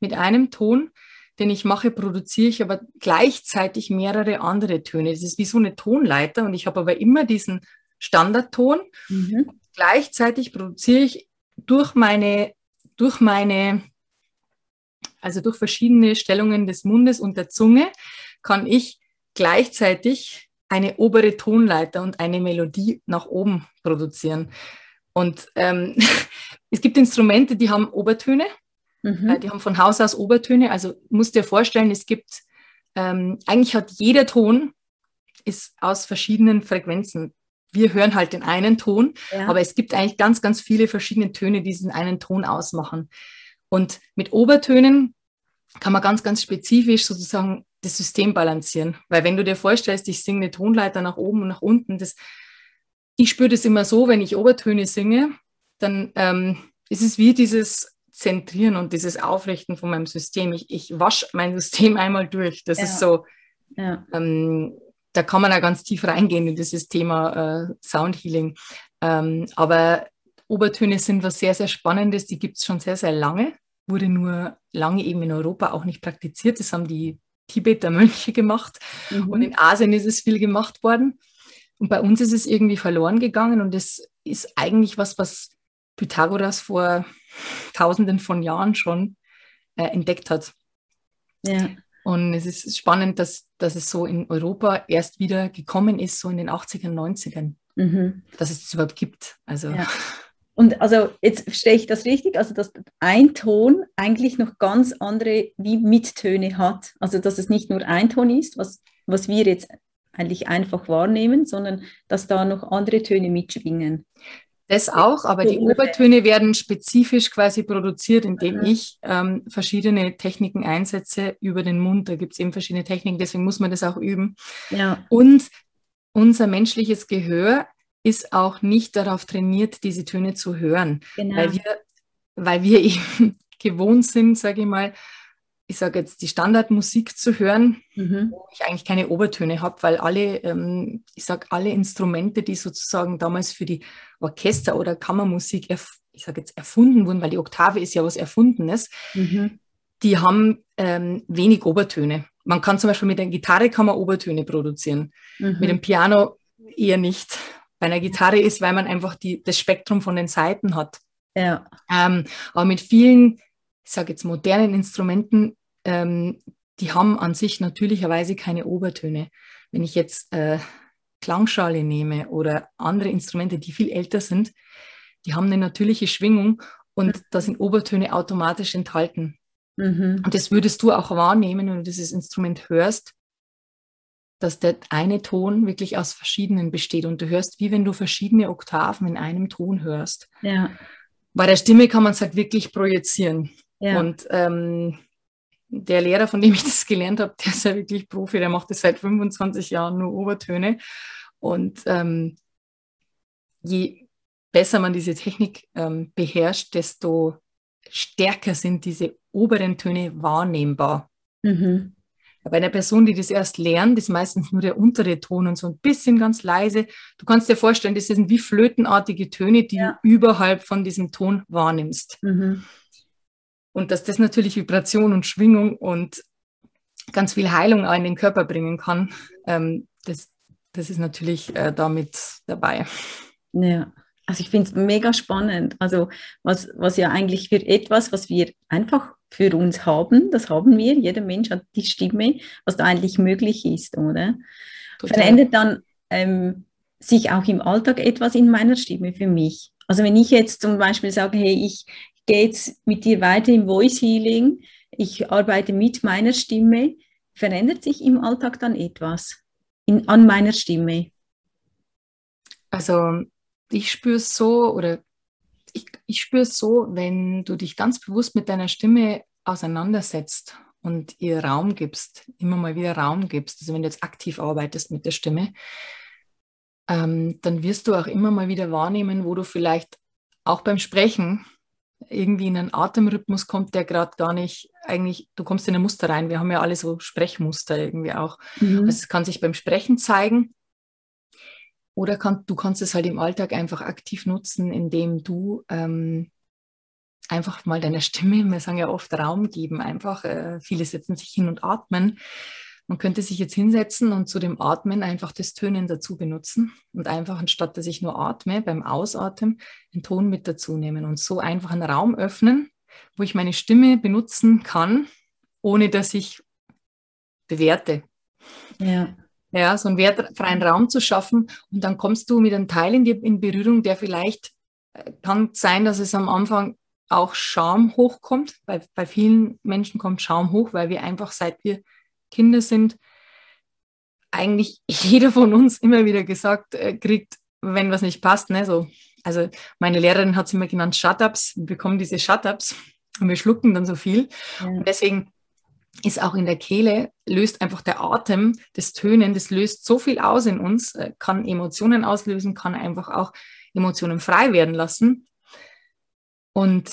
mit einem Ton den ich mache, produziere ich aber gleichzeitig mehrere andere Töne. Das ist wie so eine Tonleiter und ich habe aber immer diesen Standardton. Mhm. Gleichzeitig produziere ich durch meine, durch meine, also durch verschiedene Stellungen des Mundes und der Zunge, kann ich gleichzeitig eine obere Tonleiter und eine Melodie nach oben produzieren. Und ähm, [laughs] es gibt Instrumente, die haben Obertöne Mhm. Äh, die haben von Haus aus Obertöne. Also musst dir vorstellen, es gibt, ähm, eigentlich hat jeder Ton ist aus verschiedenen Frequenzen. Wir hören halt den einen Ton, ja. aber es gibt eigentlich ganz, ganz viele verschiedene Töne, die diesen einen Ton ausmachen. Und mit Obertönen kann man ganz, ganz spezifisch sozusagen das System balancieren. Weil wenn du dir vorstellst, ich singe eine Tonleiter nach oben und nach unten, das, ich spüre das immer so, wenn ich Obertöne singe, dann ähm, ist es wie dieses Zentrieren und dieses Aufrichten von meinem System. Ich, ich wasche mein System [laughs] einmal durch. Das ja. ist so, ja. ähm, da kann man ja ganz tief reingehen in dieses Thema äh, Sound Healing. Ähm, aber Obertöne sind was sehr, sehr Spannendes. Die gibt es schon sehr, sehr lange. Wurde nur lange eben in Europa auch nicht praktiziert. Das haben die Tibeter Mönche gemacht. Mhm. Und in Asien ist es viel gemacht worden. Und bei uns ist es irgendwie verloren gegangen. Und das ist eigentlich was, was Pythagoras vor Tausenden von Jahren schon äh, entdeckt hat. Ja. Und es ist spannend, dass, dass es so in Europa erst wieder gekommen ist, so in den 80ern, 90ern, mhm. dass es das überhaupt gibt. Also. Ja. [laughs] Und also jetzt verstehe ich das richtig, also dass ein Ton eigentlich noch ganz andere wie Mittöne hat. Also dass es nicht nur ein Ton ist, was, was wir jetzt eigentlich einfach wahrnehmen, sondern dass da noch andere Töne mitschwingen. Das auch, aber die Obertöne werden spezifisch quasi produziert, indem ich ähm, verschiedene Techniken einsetze über den Mund. Da gibt es eben verschiedene Techniken, deswegen muss man das auch üben. Ja. Und unser menschliches Gehör ist auch nicht darauf trainiert, diese Töne zu hören, genau. weil, wir, weil wir [laughs] eben gewohnt sind, sage ich mal, ich sage jetzt, die Standardmusik zu hören, mhm. wo ich eigentlich keine Obertöne habe, weil alle, ähm, ich sage, alle Instrumente, die sozusagen damals für die Orchester- oder Kammermusik, ich sage jetzt, erfunden wurden, weil die Oktave ist ja was Erfundenes, mhm. die haben ähm, wenig Obertöne. Man kann zum Beispiel mit einer Gitarre kann man Obertöne produzieren, mhm. mit dem Piano eher nicht. Bei einer Gitarre ist, weil man einfach die, das Spektrum von den Seiten hat. Ja. Ähm, aber mit vielen, ich sage jetzt modernen Instrumenten ähm, die haben an sich natürlicherweise keine Obertöne. Wenn ich jetzt äh, Klangschale nehme oder andere Instrumente, die viel älter sind, die haben eine natürliche Schwingung und mhm. da sind Obertöne automatisch enthalten. Mhm. Und das würdest du auch wahrnehmen, wenn du dieses Instrument hörst, dass der eine Ton wirklich aus verschiedenen besteht und du hörst, wie wenn du verschiedene Oktaven in einem Ton hörst. Ja. Bei der Stimme kann man es halt wirklich projizieren. Ja. Und ähm, der Lehrer, von dem ich das gelernt habe, der ist ja wirklich Profi, der macht das seit 25 Jahren nur Obertöne. Und ähm, je besser man diese Technik ähm, beherrscht, desto stärker sind diese oberen Töne wahrnehmbar. Mhm. Bei einer Person, die das erst lernt, ist meistens nur der untere Ton und so ein bisschen ganz leise. Du kannst dir vorstellen, das sind wie flötenartige Töne, die ja. du überhalb von diesem Ton wahrnimmst. Mhm. Und dass das natürlich Vibration und Schwingung und ganz viel Heilung in den Körper bringen kann, ähm, das, das ist natürlich äh, damit dabei. Ja. Also ich finde es mega spannend. Also was, was ja eigentlich für etwas, was wir einfach für uns haben, das haben wir, jeder Mensch hat die Stimme, was da eigentlich möglich ist, oder? Total. Verändert dann ähm, sich auch im Alltag etwas in meiner Stimme für mich. Also wenn ich jetzt zum Beispiel sage, hey, ich gehe jetzt mit dir weiter im Voice Healing, ich arbeite mit meiner Stimme, verändert sich im Alltag dann etwas in, an meiner Stimme? Also ich spüre es so oder ich, ich spüre es so, wenn du dich ganz bewusst mit deiner Stimme auseinandersetzt und ihr Raum gibst, immer mal wieder Raum gibst, also wenn du jetzt aktiv arbeitest mit der Stimme, ähm, dann wirst du auch immer mal wieder wahrnehmen, wo du vielleicht auch beim Sprechen irgendwie in einen Atemrhythmus kommt, der gerade gar nicht eigentlich, du kommst in ein Muster rein. Wir haben ja alle so Sprechmuster irgendwie auch. Mhm. Also es kann sich beim Sprechen zeigen oder kann, du kannst es halt im Alltag einfach aktiv nutzen, indem du ähm, einfach mal deiner Stimme, [laughs] wir sagen ja oft Raum geben, einfach, äh, viele setzen sich hin und atmen. Man könnte sich jetzt hinsetzen und zu dem Atmen einfach das Tönen dazu benutzen und einfach, anstatt dass ich nur atme, beim Ausatmen den Ton mit dazu nehmen und so einfach einen Raum öffnen, wo ich meine Stimme benutzen kann, ohne dass ich bewerte. Ja ja, so einen wertfreien Raum zu schaffen. Und dann kommst du mit einem Teil in dir in Berührung, der vielleicht äh, kann sein, dass es am Anfang auch Scham hochkommt. Bei, bei vielen Menschen kommt Scham hoch, weil wir einfach, seit wir Kinder sind, eigentlich [laughs] jeder von uns immer wieder gesagt äh, kriegt, wenn was nicht passt. Ne? So, also meine Lehrerin hat es immer genannt Shut-ups. Wir bekommen diese Shut-ups und wir schlucken dann so viel. Ja. Und deswegen ist auch in der Kehle, löst einfach der Atem, das Tönen, das löst so viel aus in uns, äh, kann Emotionen auslösen, kann einfach auch Emotionen frei werden lassen. Und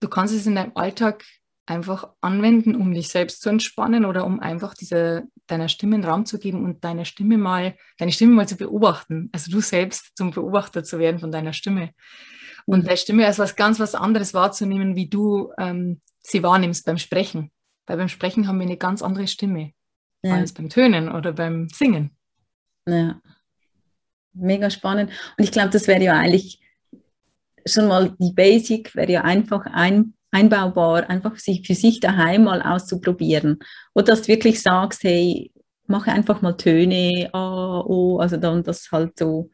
du kannst es in deinem Alltag einfach anwenden, um dich selbst zu entspannen oder um einfach diese, deiner Stimme einen Raum zu geben und deine Stimme mal, deine Stimme mal zu beobachten. Also du selbst zum Beobachter zu werden von deiner Stimme. Und mhm. deine Stimme als was ganz was anderes wahrzunehmen, wie du ähm, sie wahrnimmst beim Sprechen. Weil beim Sprechen haben wir eine ganz andere Stimme ja. als beim Tönen oder beim Singen. Ja, mega spannend. Und ich glaube, das wäre ja eigentlich schon mal die Basic, wäre ja einfach ein, einbaubar, einfach sich für sich daheim mal auszuprobieren. Oder dass du wirklich sagst, hey, mache einfach mal Töne, A, O, also dann das halt so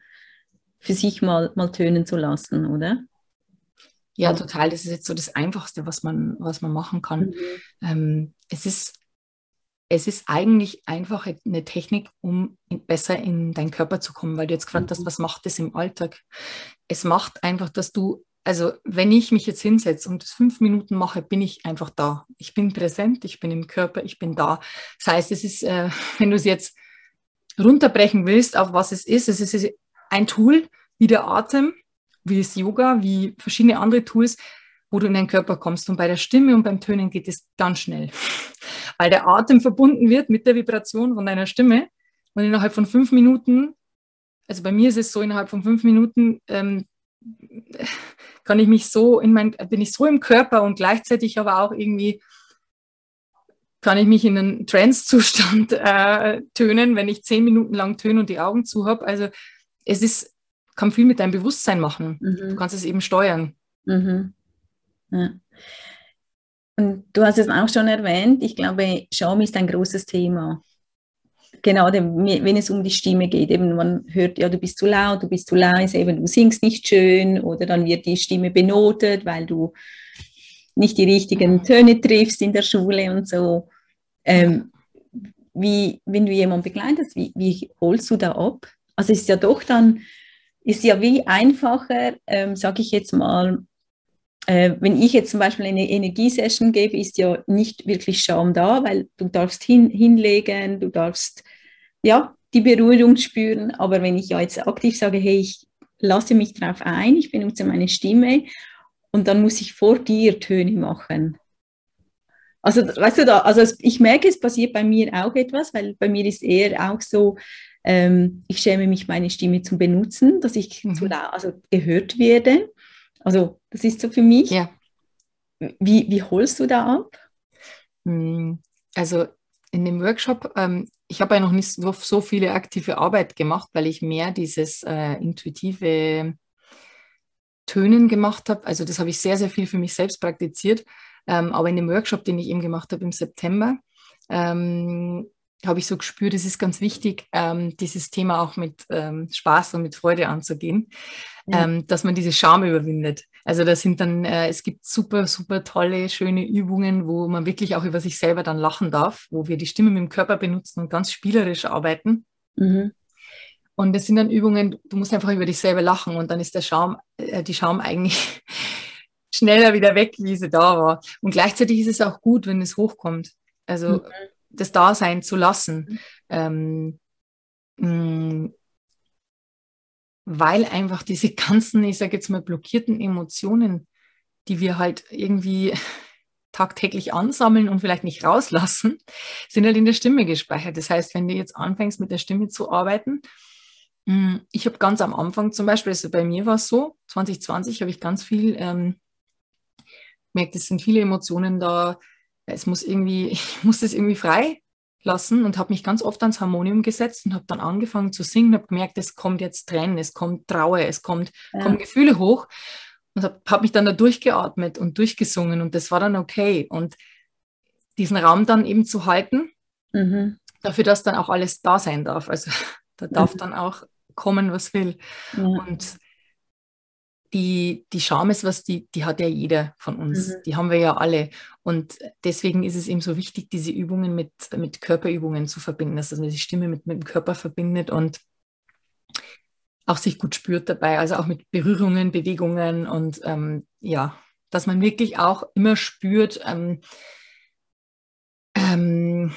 für sich mal, mal tönen zu lassen, oder? Ja, total. Das ist jetzt so das Einfachste, was man, was man machen kann. Mhm. Ähm, es, ist, es ist eigentlich einfach eine Technik, um in, besser in deinen Körper zu kommen, weil du jetzt gefragt hast, mhm. was macht das im Alltag? Es macht einfach, dass du, also wenn ich mich jetzt hinsetze und das fünf Minuten mache, bin ich einfach da. Ich bin präsent, ich bin im Körper, ich bin da. Das heißt, es ist, äh, [laughs] wenn du es jetzt runterbrechen willst, auf was es ist, es ist ein Tool wie der Atem, wie das Yoga, wie verschiedene andere Tools, wo du in deinen Körper kommst. Und bei der Stimme und beim Tönen geht es ganz schnell, [laughs] weil der Atem verbunden wird mit der Vibration von deiner Stimme. Und innerhalb von fünf Minuten, also bei mir ist es so, innerhalb von fünf Minuten ähm, [laughs] kann ich mich so in mein, bin ich so im Körper und gleichzeitig aber auch irgendwie kann ich mich in einen Trance-Zustand [laughs] äh, tönen, wenn ich zehn Minuten lang töne und die Augen zu habe. Also es ist kann viel mit deinem Bewusstsein machen. Mhm. Du kannst es eben steuern. Mhm. Ja. Und du hast es auch schon erwähnt, ich glaube, Scham ist ein großes Thema. Genau, wenn es um die Stimme geht. Eben, man hört, ja, du bist zu laut, du bist zu leise, eben, du singst nicht schön oder dann wird die Stimme benotet, weil du nicht die richtigen. Töne triffst in der Schule und so. Ähm, wie, wenn du jemanden begleitest, wie, wie holst du da ab? Also es ist ja doch dann ist ja wie einfacher, ähm, sage ich jetzt mal, äh, wenn ich jetzt zum Beispiel eine Energiesession gebe, ist ja nicht wirklich Scham da, weil du darfst hin, hinlegen, du darfst ja die Berührung spüren. Aber wenn ich ja jetzt aktiv sage, hey, ich lasse mich darauf ein, ich benutze meine Stimme und dann muss ich vor dir Töne machen. Also, weißt du, da, also ich merke, es passiert bei mir auch etwas, weil bei mir ist eher auch so, ähm, ich schäme mich, meine Stimme zu benutzen, dass ich mhm. zu, also gehört werde. Also, das ist so für mich. Ja. Wie, wie holst du da ab? Hm, also, in dem Workshop, ähm, ich habe ja noch nicht so, so, viele aktive Arbeit gemacht, weil ich mehr dieses äh, intuitive Tönen gemacht habe. Also das habe ich sehr, sehr viel für mich selbst praktiziert. Ähm, aber in dem Workshop, den ich eben gemacht habe im September, ähm, habe ich so gespürt, es ist ganz wichtig, ähm, dieses Thema auch mit ähm, Spaß und mit Freude anzugehen, ja. Ähm, dass man diese Scham überwindet. Also da sind dann, äh, es gibt super, super tolle, schöne Übungen, wo man wirklich auch über sich selber dann lachen darf, wo wir die Stimme mit dem Körper benutzen und ganz spielerisch arbeiten. Mhm. Und das sind dann Übungen, du musst einfach über dich selber lachen und dann ist der Schaum, äh, die Schaum eigentlich [laughs] schneller wieder weg, wie sie da war. Und gleichzeitig ist es auch gut, wenn es hochkommt. Also mhm. Das Dasein zu lassen. Ähm, mh, mm, weil einfach diese ganzen, ich sage jetzt mal, blockierten Emotionen, die wir halt irgendwie [laughs] tagtäglich ansammeln und vielleicht nicht rauslassen, sind halt in der Stimme gespeichert. Das heißt, wenn du jetzt anfängst mit der Stimme zu arbeiten, mm, ich habe ganz am Anfang zum Beispiel, also bei mir war es so, 2020 habe ich ganz viel ähm, gemerkt, es sind viele Emotionen da. Es muss irgendwie, [laughs] ich muss das irgendwie frei lassen und habe mich ganz oft ans Harmonium gesetzt und habe dann angefangen zu singen, habe gemerkt, es kommt jetzt Tränen, es kommt Trauer, es kommt, ja. kommen Gefühle hoch und habe hab mich dann da durchgeatmet und durchgesungen und das war dann okay und diesen Raum dann eben zu halten, mhm. dafür, dass dann auch alles da sein darf. Also [laughs] da darf mhm. dann auch kommen, was will. Ja. Und die, die Scham ist was, die, die hat ja jeder von uns. Mhm. Die haben wir ja alle. Und deswegen ist es eben so wichtig, diese Übungen mit, mit Körperübungen zu verbinden, dass man die Stimme mit, mit dem Körper verbindet und auch sich gut spürt dabei, also auch mit Berührungen, Bewegungen und ähm, ja, dass man wirklich auch immer spürt, ähm, ähm,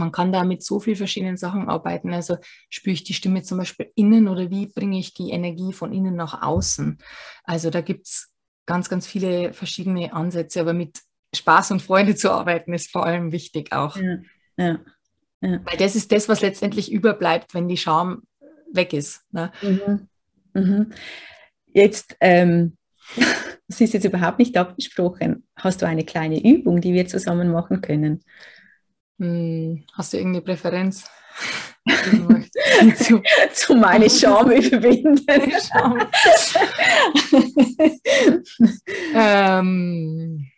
man kann da mit so vielen verschiedenen Sachen arbeiten. Also spüre ich die Stimme zum Beispiel innen oder wie bringe ich die Energie von innen nach außen? Also da gibt es ganz, ganz viele verschiedene Ansätze, aber mit Spaß und Freude zu arbeiten ist vor allem wichtig auch. Ja, ja, ja. Weil das ist das, was letztendlich überbleibt, wenn die Scham weg ist. Ne? Mhm. Mhm. Jetzt, ähm, [laughs] das ist jetzt überhaupt nicht abgesprochen. Hast du eine kleine Übung, die wir zusammen machen können? Hm, hast du irgendeine Präferenz? [laughs] [laughs] zu, zu meine [laughs] Scham überwinden. ähm,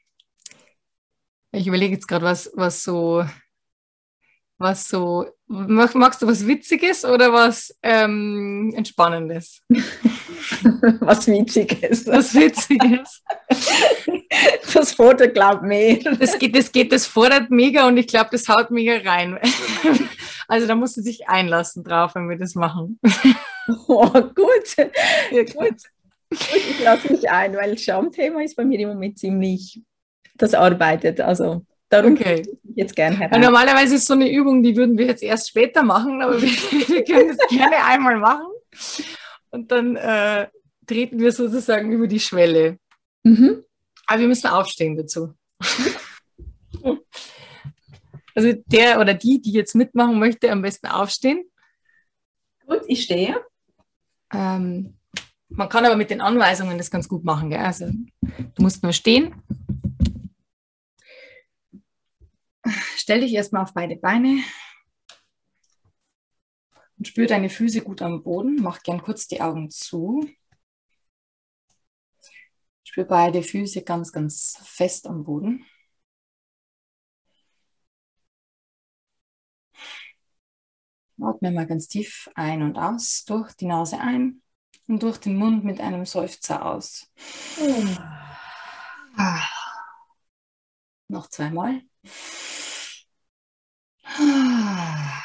ich überlege jetzt gerade, was, was so, was so, magst du was Witziges oder was ähm, Entspannendes? [laughs] was Witziges. Was Witziges. [laughs] Das fordert, glaube ich, mehr. Das geht, das geht, das fordert mega und ich glaube, das haut mega rein. [laughs] Also da musst du dich einlassen drauf, wenn wir das machen. Oh, gut. Ja, gut. Ich lasse mich ein, weil Schamthema ist bei mir im Moment ziemlich, das arbeitet. Also darum okay. ich jetzt gerne heran. Normalerweise ist so eine Übung, die würden wir jetzt erst später machen, aber wir, [laughs] wir können es gerne einmal machen. Und dann äh, treten wir sozusagen über die Schwelle. Mhm. Aber wir müssen aufstehen dazu. [laughs] also der oder die, die jetzt mitmachen möchte, am besten aufstehen. Gut, ich stehe. Ähm, man kann aber mit den Anweisungen das ganz gut machen. Gell? Also du musst nur stehen. Stell dich erstmal auf beide Beine und spür deine Füße gut am Boden. Mach gern kurz die Augen zu. Spür beide Füße ganz, ganz fest am Boden. Atme mal ganz tief ein und aus, durch die Nase ein und durch den Mund mit einem Seufzer aus. Ah. Noch zweimal. [sighs]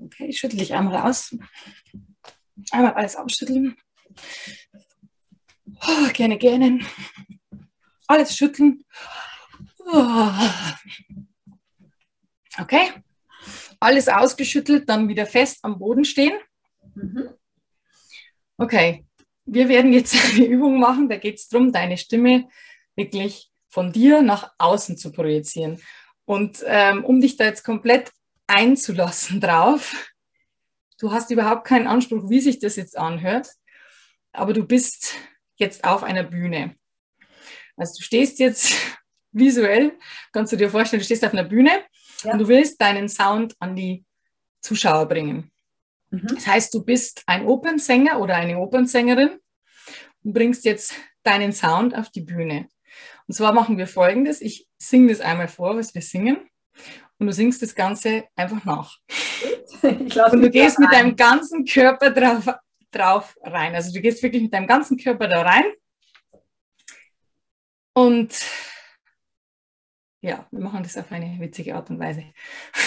Okay. ich schüttle dich einmal aus. Einmal alles ausschütteln. Oh, gerne gähnen. Alles schütteln. Oh. Okay. Alles ausgeschüttelt, dann wieder fest am Boden stehen. Mhm. Okay. Wir werden jetzt [laughs] eine Übung machen, da geht es darum, deine Stimme wirklich von dir nach außen zu projizieren. Und ähm, um dich da jetzt komplett einzulassen [laughs] drauf, du hast überhaupt keinen Anspruch, wie sich das jetzt anhört, aber du bist jetzt auf einer Bühne. Also du stehst jetzt [laughs] visuell, kannst du dir vorstellen, du stehst auf einer Bühne ja. und du willst deinen Sound an die Zuschauer bringen. Mhm. Das heißt, du bist ein Opernsänger oder eine Opernsängerin und bringst jetzt deinen Sound auf die Bühne. Und zwar machen wir folgendes: Ich singe das einmal vor, was wir singen, und du singst das Ganze einfach nach. [laughs] und du gehst mit deinem ganzen Körper drauf, drauf rein. Also du gehst wirklich mit deinem ganzen Körper da rein. Und ja, wir machen das auf eine witzige Art und Weise.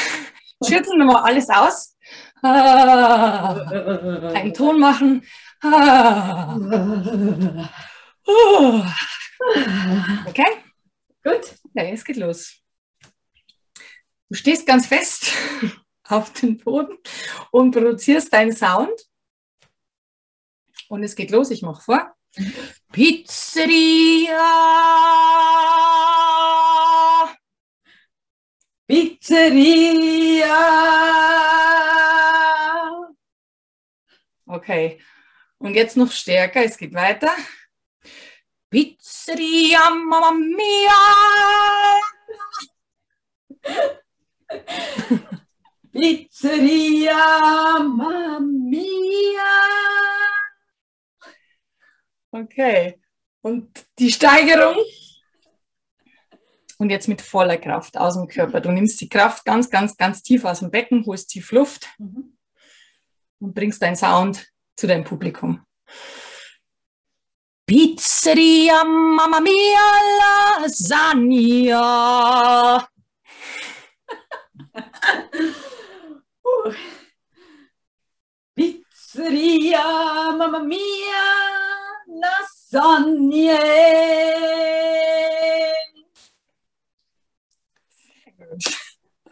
[laughs] Schütteln wir mal alles aus. Einen Ton machen. Okay? Gut. Okay, es geht los. Du stehst ganz fest auf dem Boden und produzierst deinen Sound. Und es geht los, ich mache vor. Pizzeria! Pizzeria! Okay, und jetzt noch stärker, es geht weiter. Pizzeria, Mamma Mia! [laughs] Pizzeria, Mamma Mia! Okay, und die Steigerung. Und jetzt mit voller Kraft aus dem Körper. Du nimmst die Kraft ganz, ganz, ganz tief aus dem Becken, holst tief Luft mhm. Und bringst deinen Sound zu deinem Publikum. Pizzeria, Mamma Mia, Lasagna. uh. [laughs] Pizzeria, Mamma Mia, Lasagne.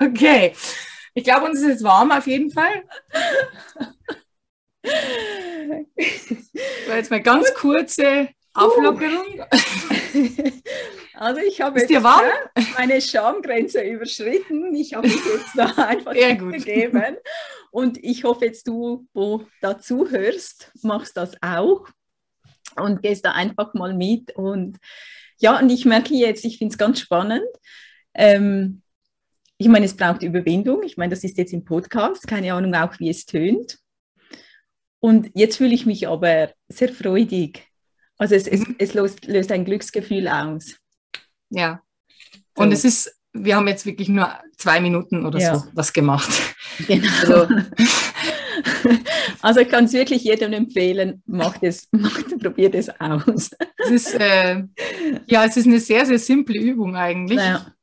Okay, ich glaube, uns ist jetzt warm auf jeden Fall. war jetzt mal ganz kurze Auflockerung. [laughs] Also ich habe jetzt warm? meine Schamgrenze überschritten. Ich habe mich jetzt da [laughs] einfach gegeben. Und ich hoffe jetzt du, wo dazu hörst, machst das auch und gehst da einfach mal mit. Und ja, und ich merke jetzt, ich finde es ganz spannend. Ähm, ich meine, es braucht Überwindung. Ich meine, das ist jetzt im Podcast, keine Ahnung auch, wie es tönt. Und jetzt fühle ich mich aber sehr freudig. Also es, es, mhm. es löst, löst, ein Glücksgefühl aus. Ja. Und so. es ist, wir haben jetzt wirklich nur zwei Minuten oder ja. so was gemacht. Genau. Also, [laughs] also ich kann es wirklich jedem empfehlen, macht es, [laughs] macht, probiert es aus. Es ist, äh, ja, es ist eine sehr, sehr simple Übung eigentlich. Ja.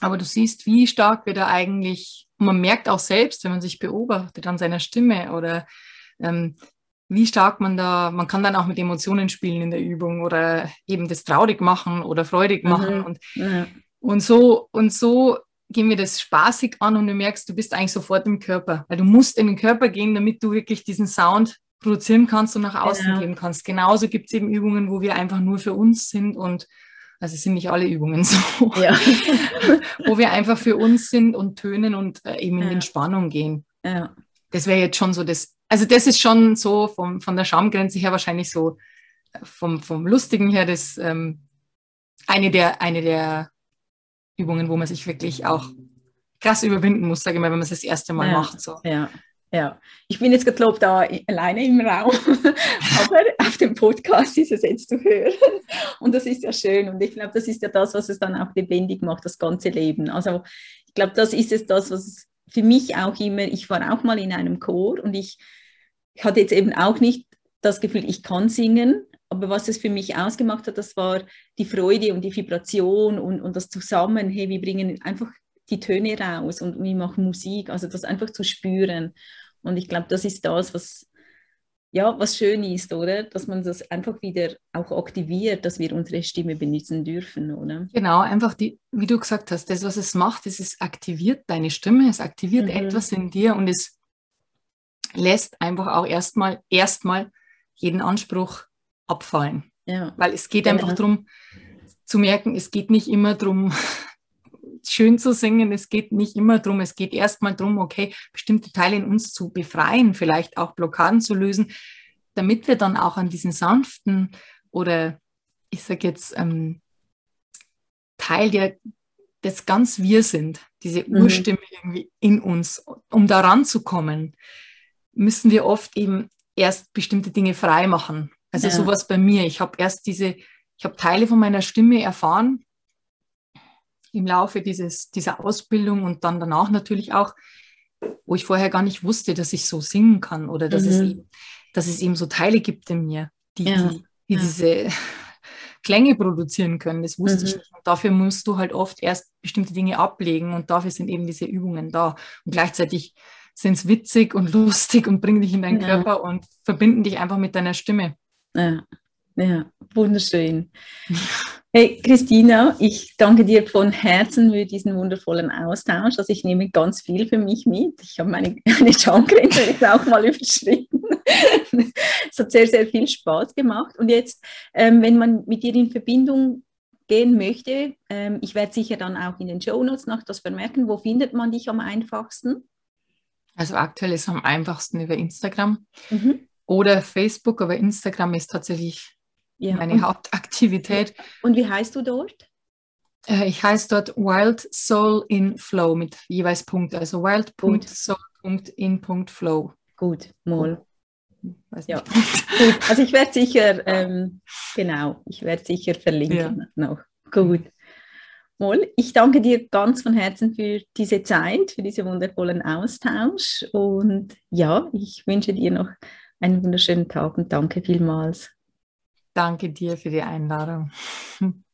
Aber du siehst, wie stark wir da eigentlich, und man merkt auch selbst, wenn man sich beobachtet an seiner Stimme oder ähm, wie stark man da, man kann dann auch mit Emotionen spielen in der Übung oder eben das traurig machen oder freudig machen. Mhm. Und, ja. und, so, und so gehen wir das spaßig an und du merkst, du bist eigentlich sofort im Körper. Weil du musst in den Körper gehen, damit du wirklich diesen Sound produzieren kannst und nach außen genau. geben kannst. Genauso gibt es eben Übungen, wo wir einfach nur für uns sind und also es sind nicht alle Übungen so, ja. [laughs] wo wir einfach für uns sind und tönen und äh, eben in ja. Entspannung gehen. Ja. Das wäre jetzt schon so das also das ist schon so vom, von der Schamgrenze her wahrscheinlich so vom, vom Lustigen her das ähm, eine, der, eine der Übungen, wo man sich wirklich auch krass überwinden muss, sage ich mal, wenn man es das erste Mal ja, macht. So. Ja, ja. Ich bin jetzt glaube da alleine im Raum, [laughs] aber auf dem Podcast ist es jetzt zu hören. [laughs] Und das ist ja schön. Und ich glaube, das ist ja das, was es dann auch lebendig macht, das ganze Leben. Also ich glaube, das ist es das, was für mich auch immer, ich war auch mal in einem Chor und ich ich hatte jetzt eben auch nicht das Gefühl, ich kann singen, aber was es für mich ausgemacht hat, das war die Freude und die Vibration und, und das Zusammen, hey, wir bringen einfach die Töne raus und wir machen Musik, also das einfach zu spüren. Und ich glaube, das ist das, was ja, was schön ist, oder? Dass man das einfach wieder auch aktiviert, dass wir unsere Stimme benutzen dürfen, oder? Genau, einfach die, wie du gesagt hast, das, was es macht, ist, es aktiviert deine Stimme, es aktiviert mhm. etwas in dir und es lässt einfach auch erstmal, erstmal jeden Anspruch abfallen. Ja. Weil es geht einfach darum, zu merken, es geht nicht immer darum, schön zu singen, es geht nicht immer darum, es geht erstmal darum, okay, bestimmte Teile in uns zu befreien, vielleicht auch Blockaden zu lösen, damit wir dann auch an diesen sanften oder ich sage jetzt ähm, Teil, der das ganz wir sind, diese mhm. Urstimme mhm. irgendwie in uns, um daran zu kommen, müssen wir oft eben erst bestimmte Dinge frei machen. Also ja. sowas bei mir. Ich habe erst diese, ich habe Teile von meiner Stimme erfahren im Laufe dieses, dieser Ausbildung und dann danach natürlich auch, wo ich vorher gar nicht wusste, dass ich so singen kann oder dass, mhm. es, eben, dass es eben so Teile gibt in mir, die, ja. die, die ja. diese [laughs] Klänge produzieren können. Das wusste mhm. ich nicht. Und dafür musst du halt oft erst bestimmte Dinge ablegen und dafür sind eben diese Übungen da. Und gleichzeitig sind es witzig und [laughs] lustig und bringen dich in deinen ja. Körper und verbinden dich einfach mit deiner Stimme. Ja, ja wunderschön. [laughs] Hey Christina, ich danke dir von Herzen für diesen wundervollen Austausch. Also ich nehme ganz viel für mich mit. Ich habe meine, [laughs] meine Charmgrenze jetzt auch mal überschritten. es hat sehr, sehr viel Spaß gemacht. Und jetzt, ähm, wenn man mit dir in Verbindung gehen möchte, ähm, ich werde sicher dann auch in den Show Notes noch das vermerken. Wo findet man dich am einfachsten? Also aktuell ist es am einfachsten über Instagram mhm. oder Facebook, aber Instagram ist tatsächlich ja. meine Hauptaktivität. Und wie heißt du dort? Äh, ich heiße dort Wild Soul in Flow mit jeweils Punkt, also wild.soul.in.flow. Gut, mal. Ja, gut. [laughs] Also ich werde sicher, ähm, genau, ich werde sicher verlinken ja. noch. Gut. Moll, ich danke dir ganz von Herzen für diese Zeit, für diesen wundervollen Austausch und ja, ich wünsche dir noch einen wunderschönen Tag und danke vielmals. Danke dir für die Einladung. [laughs]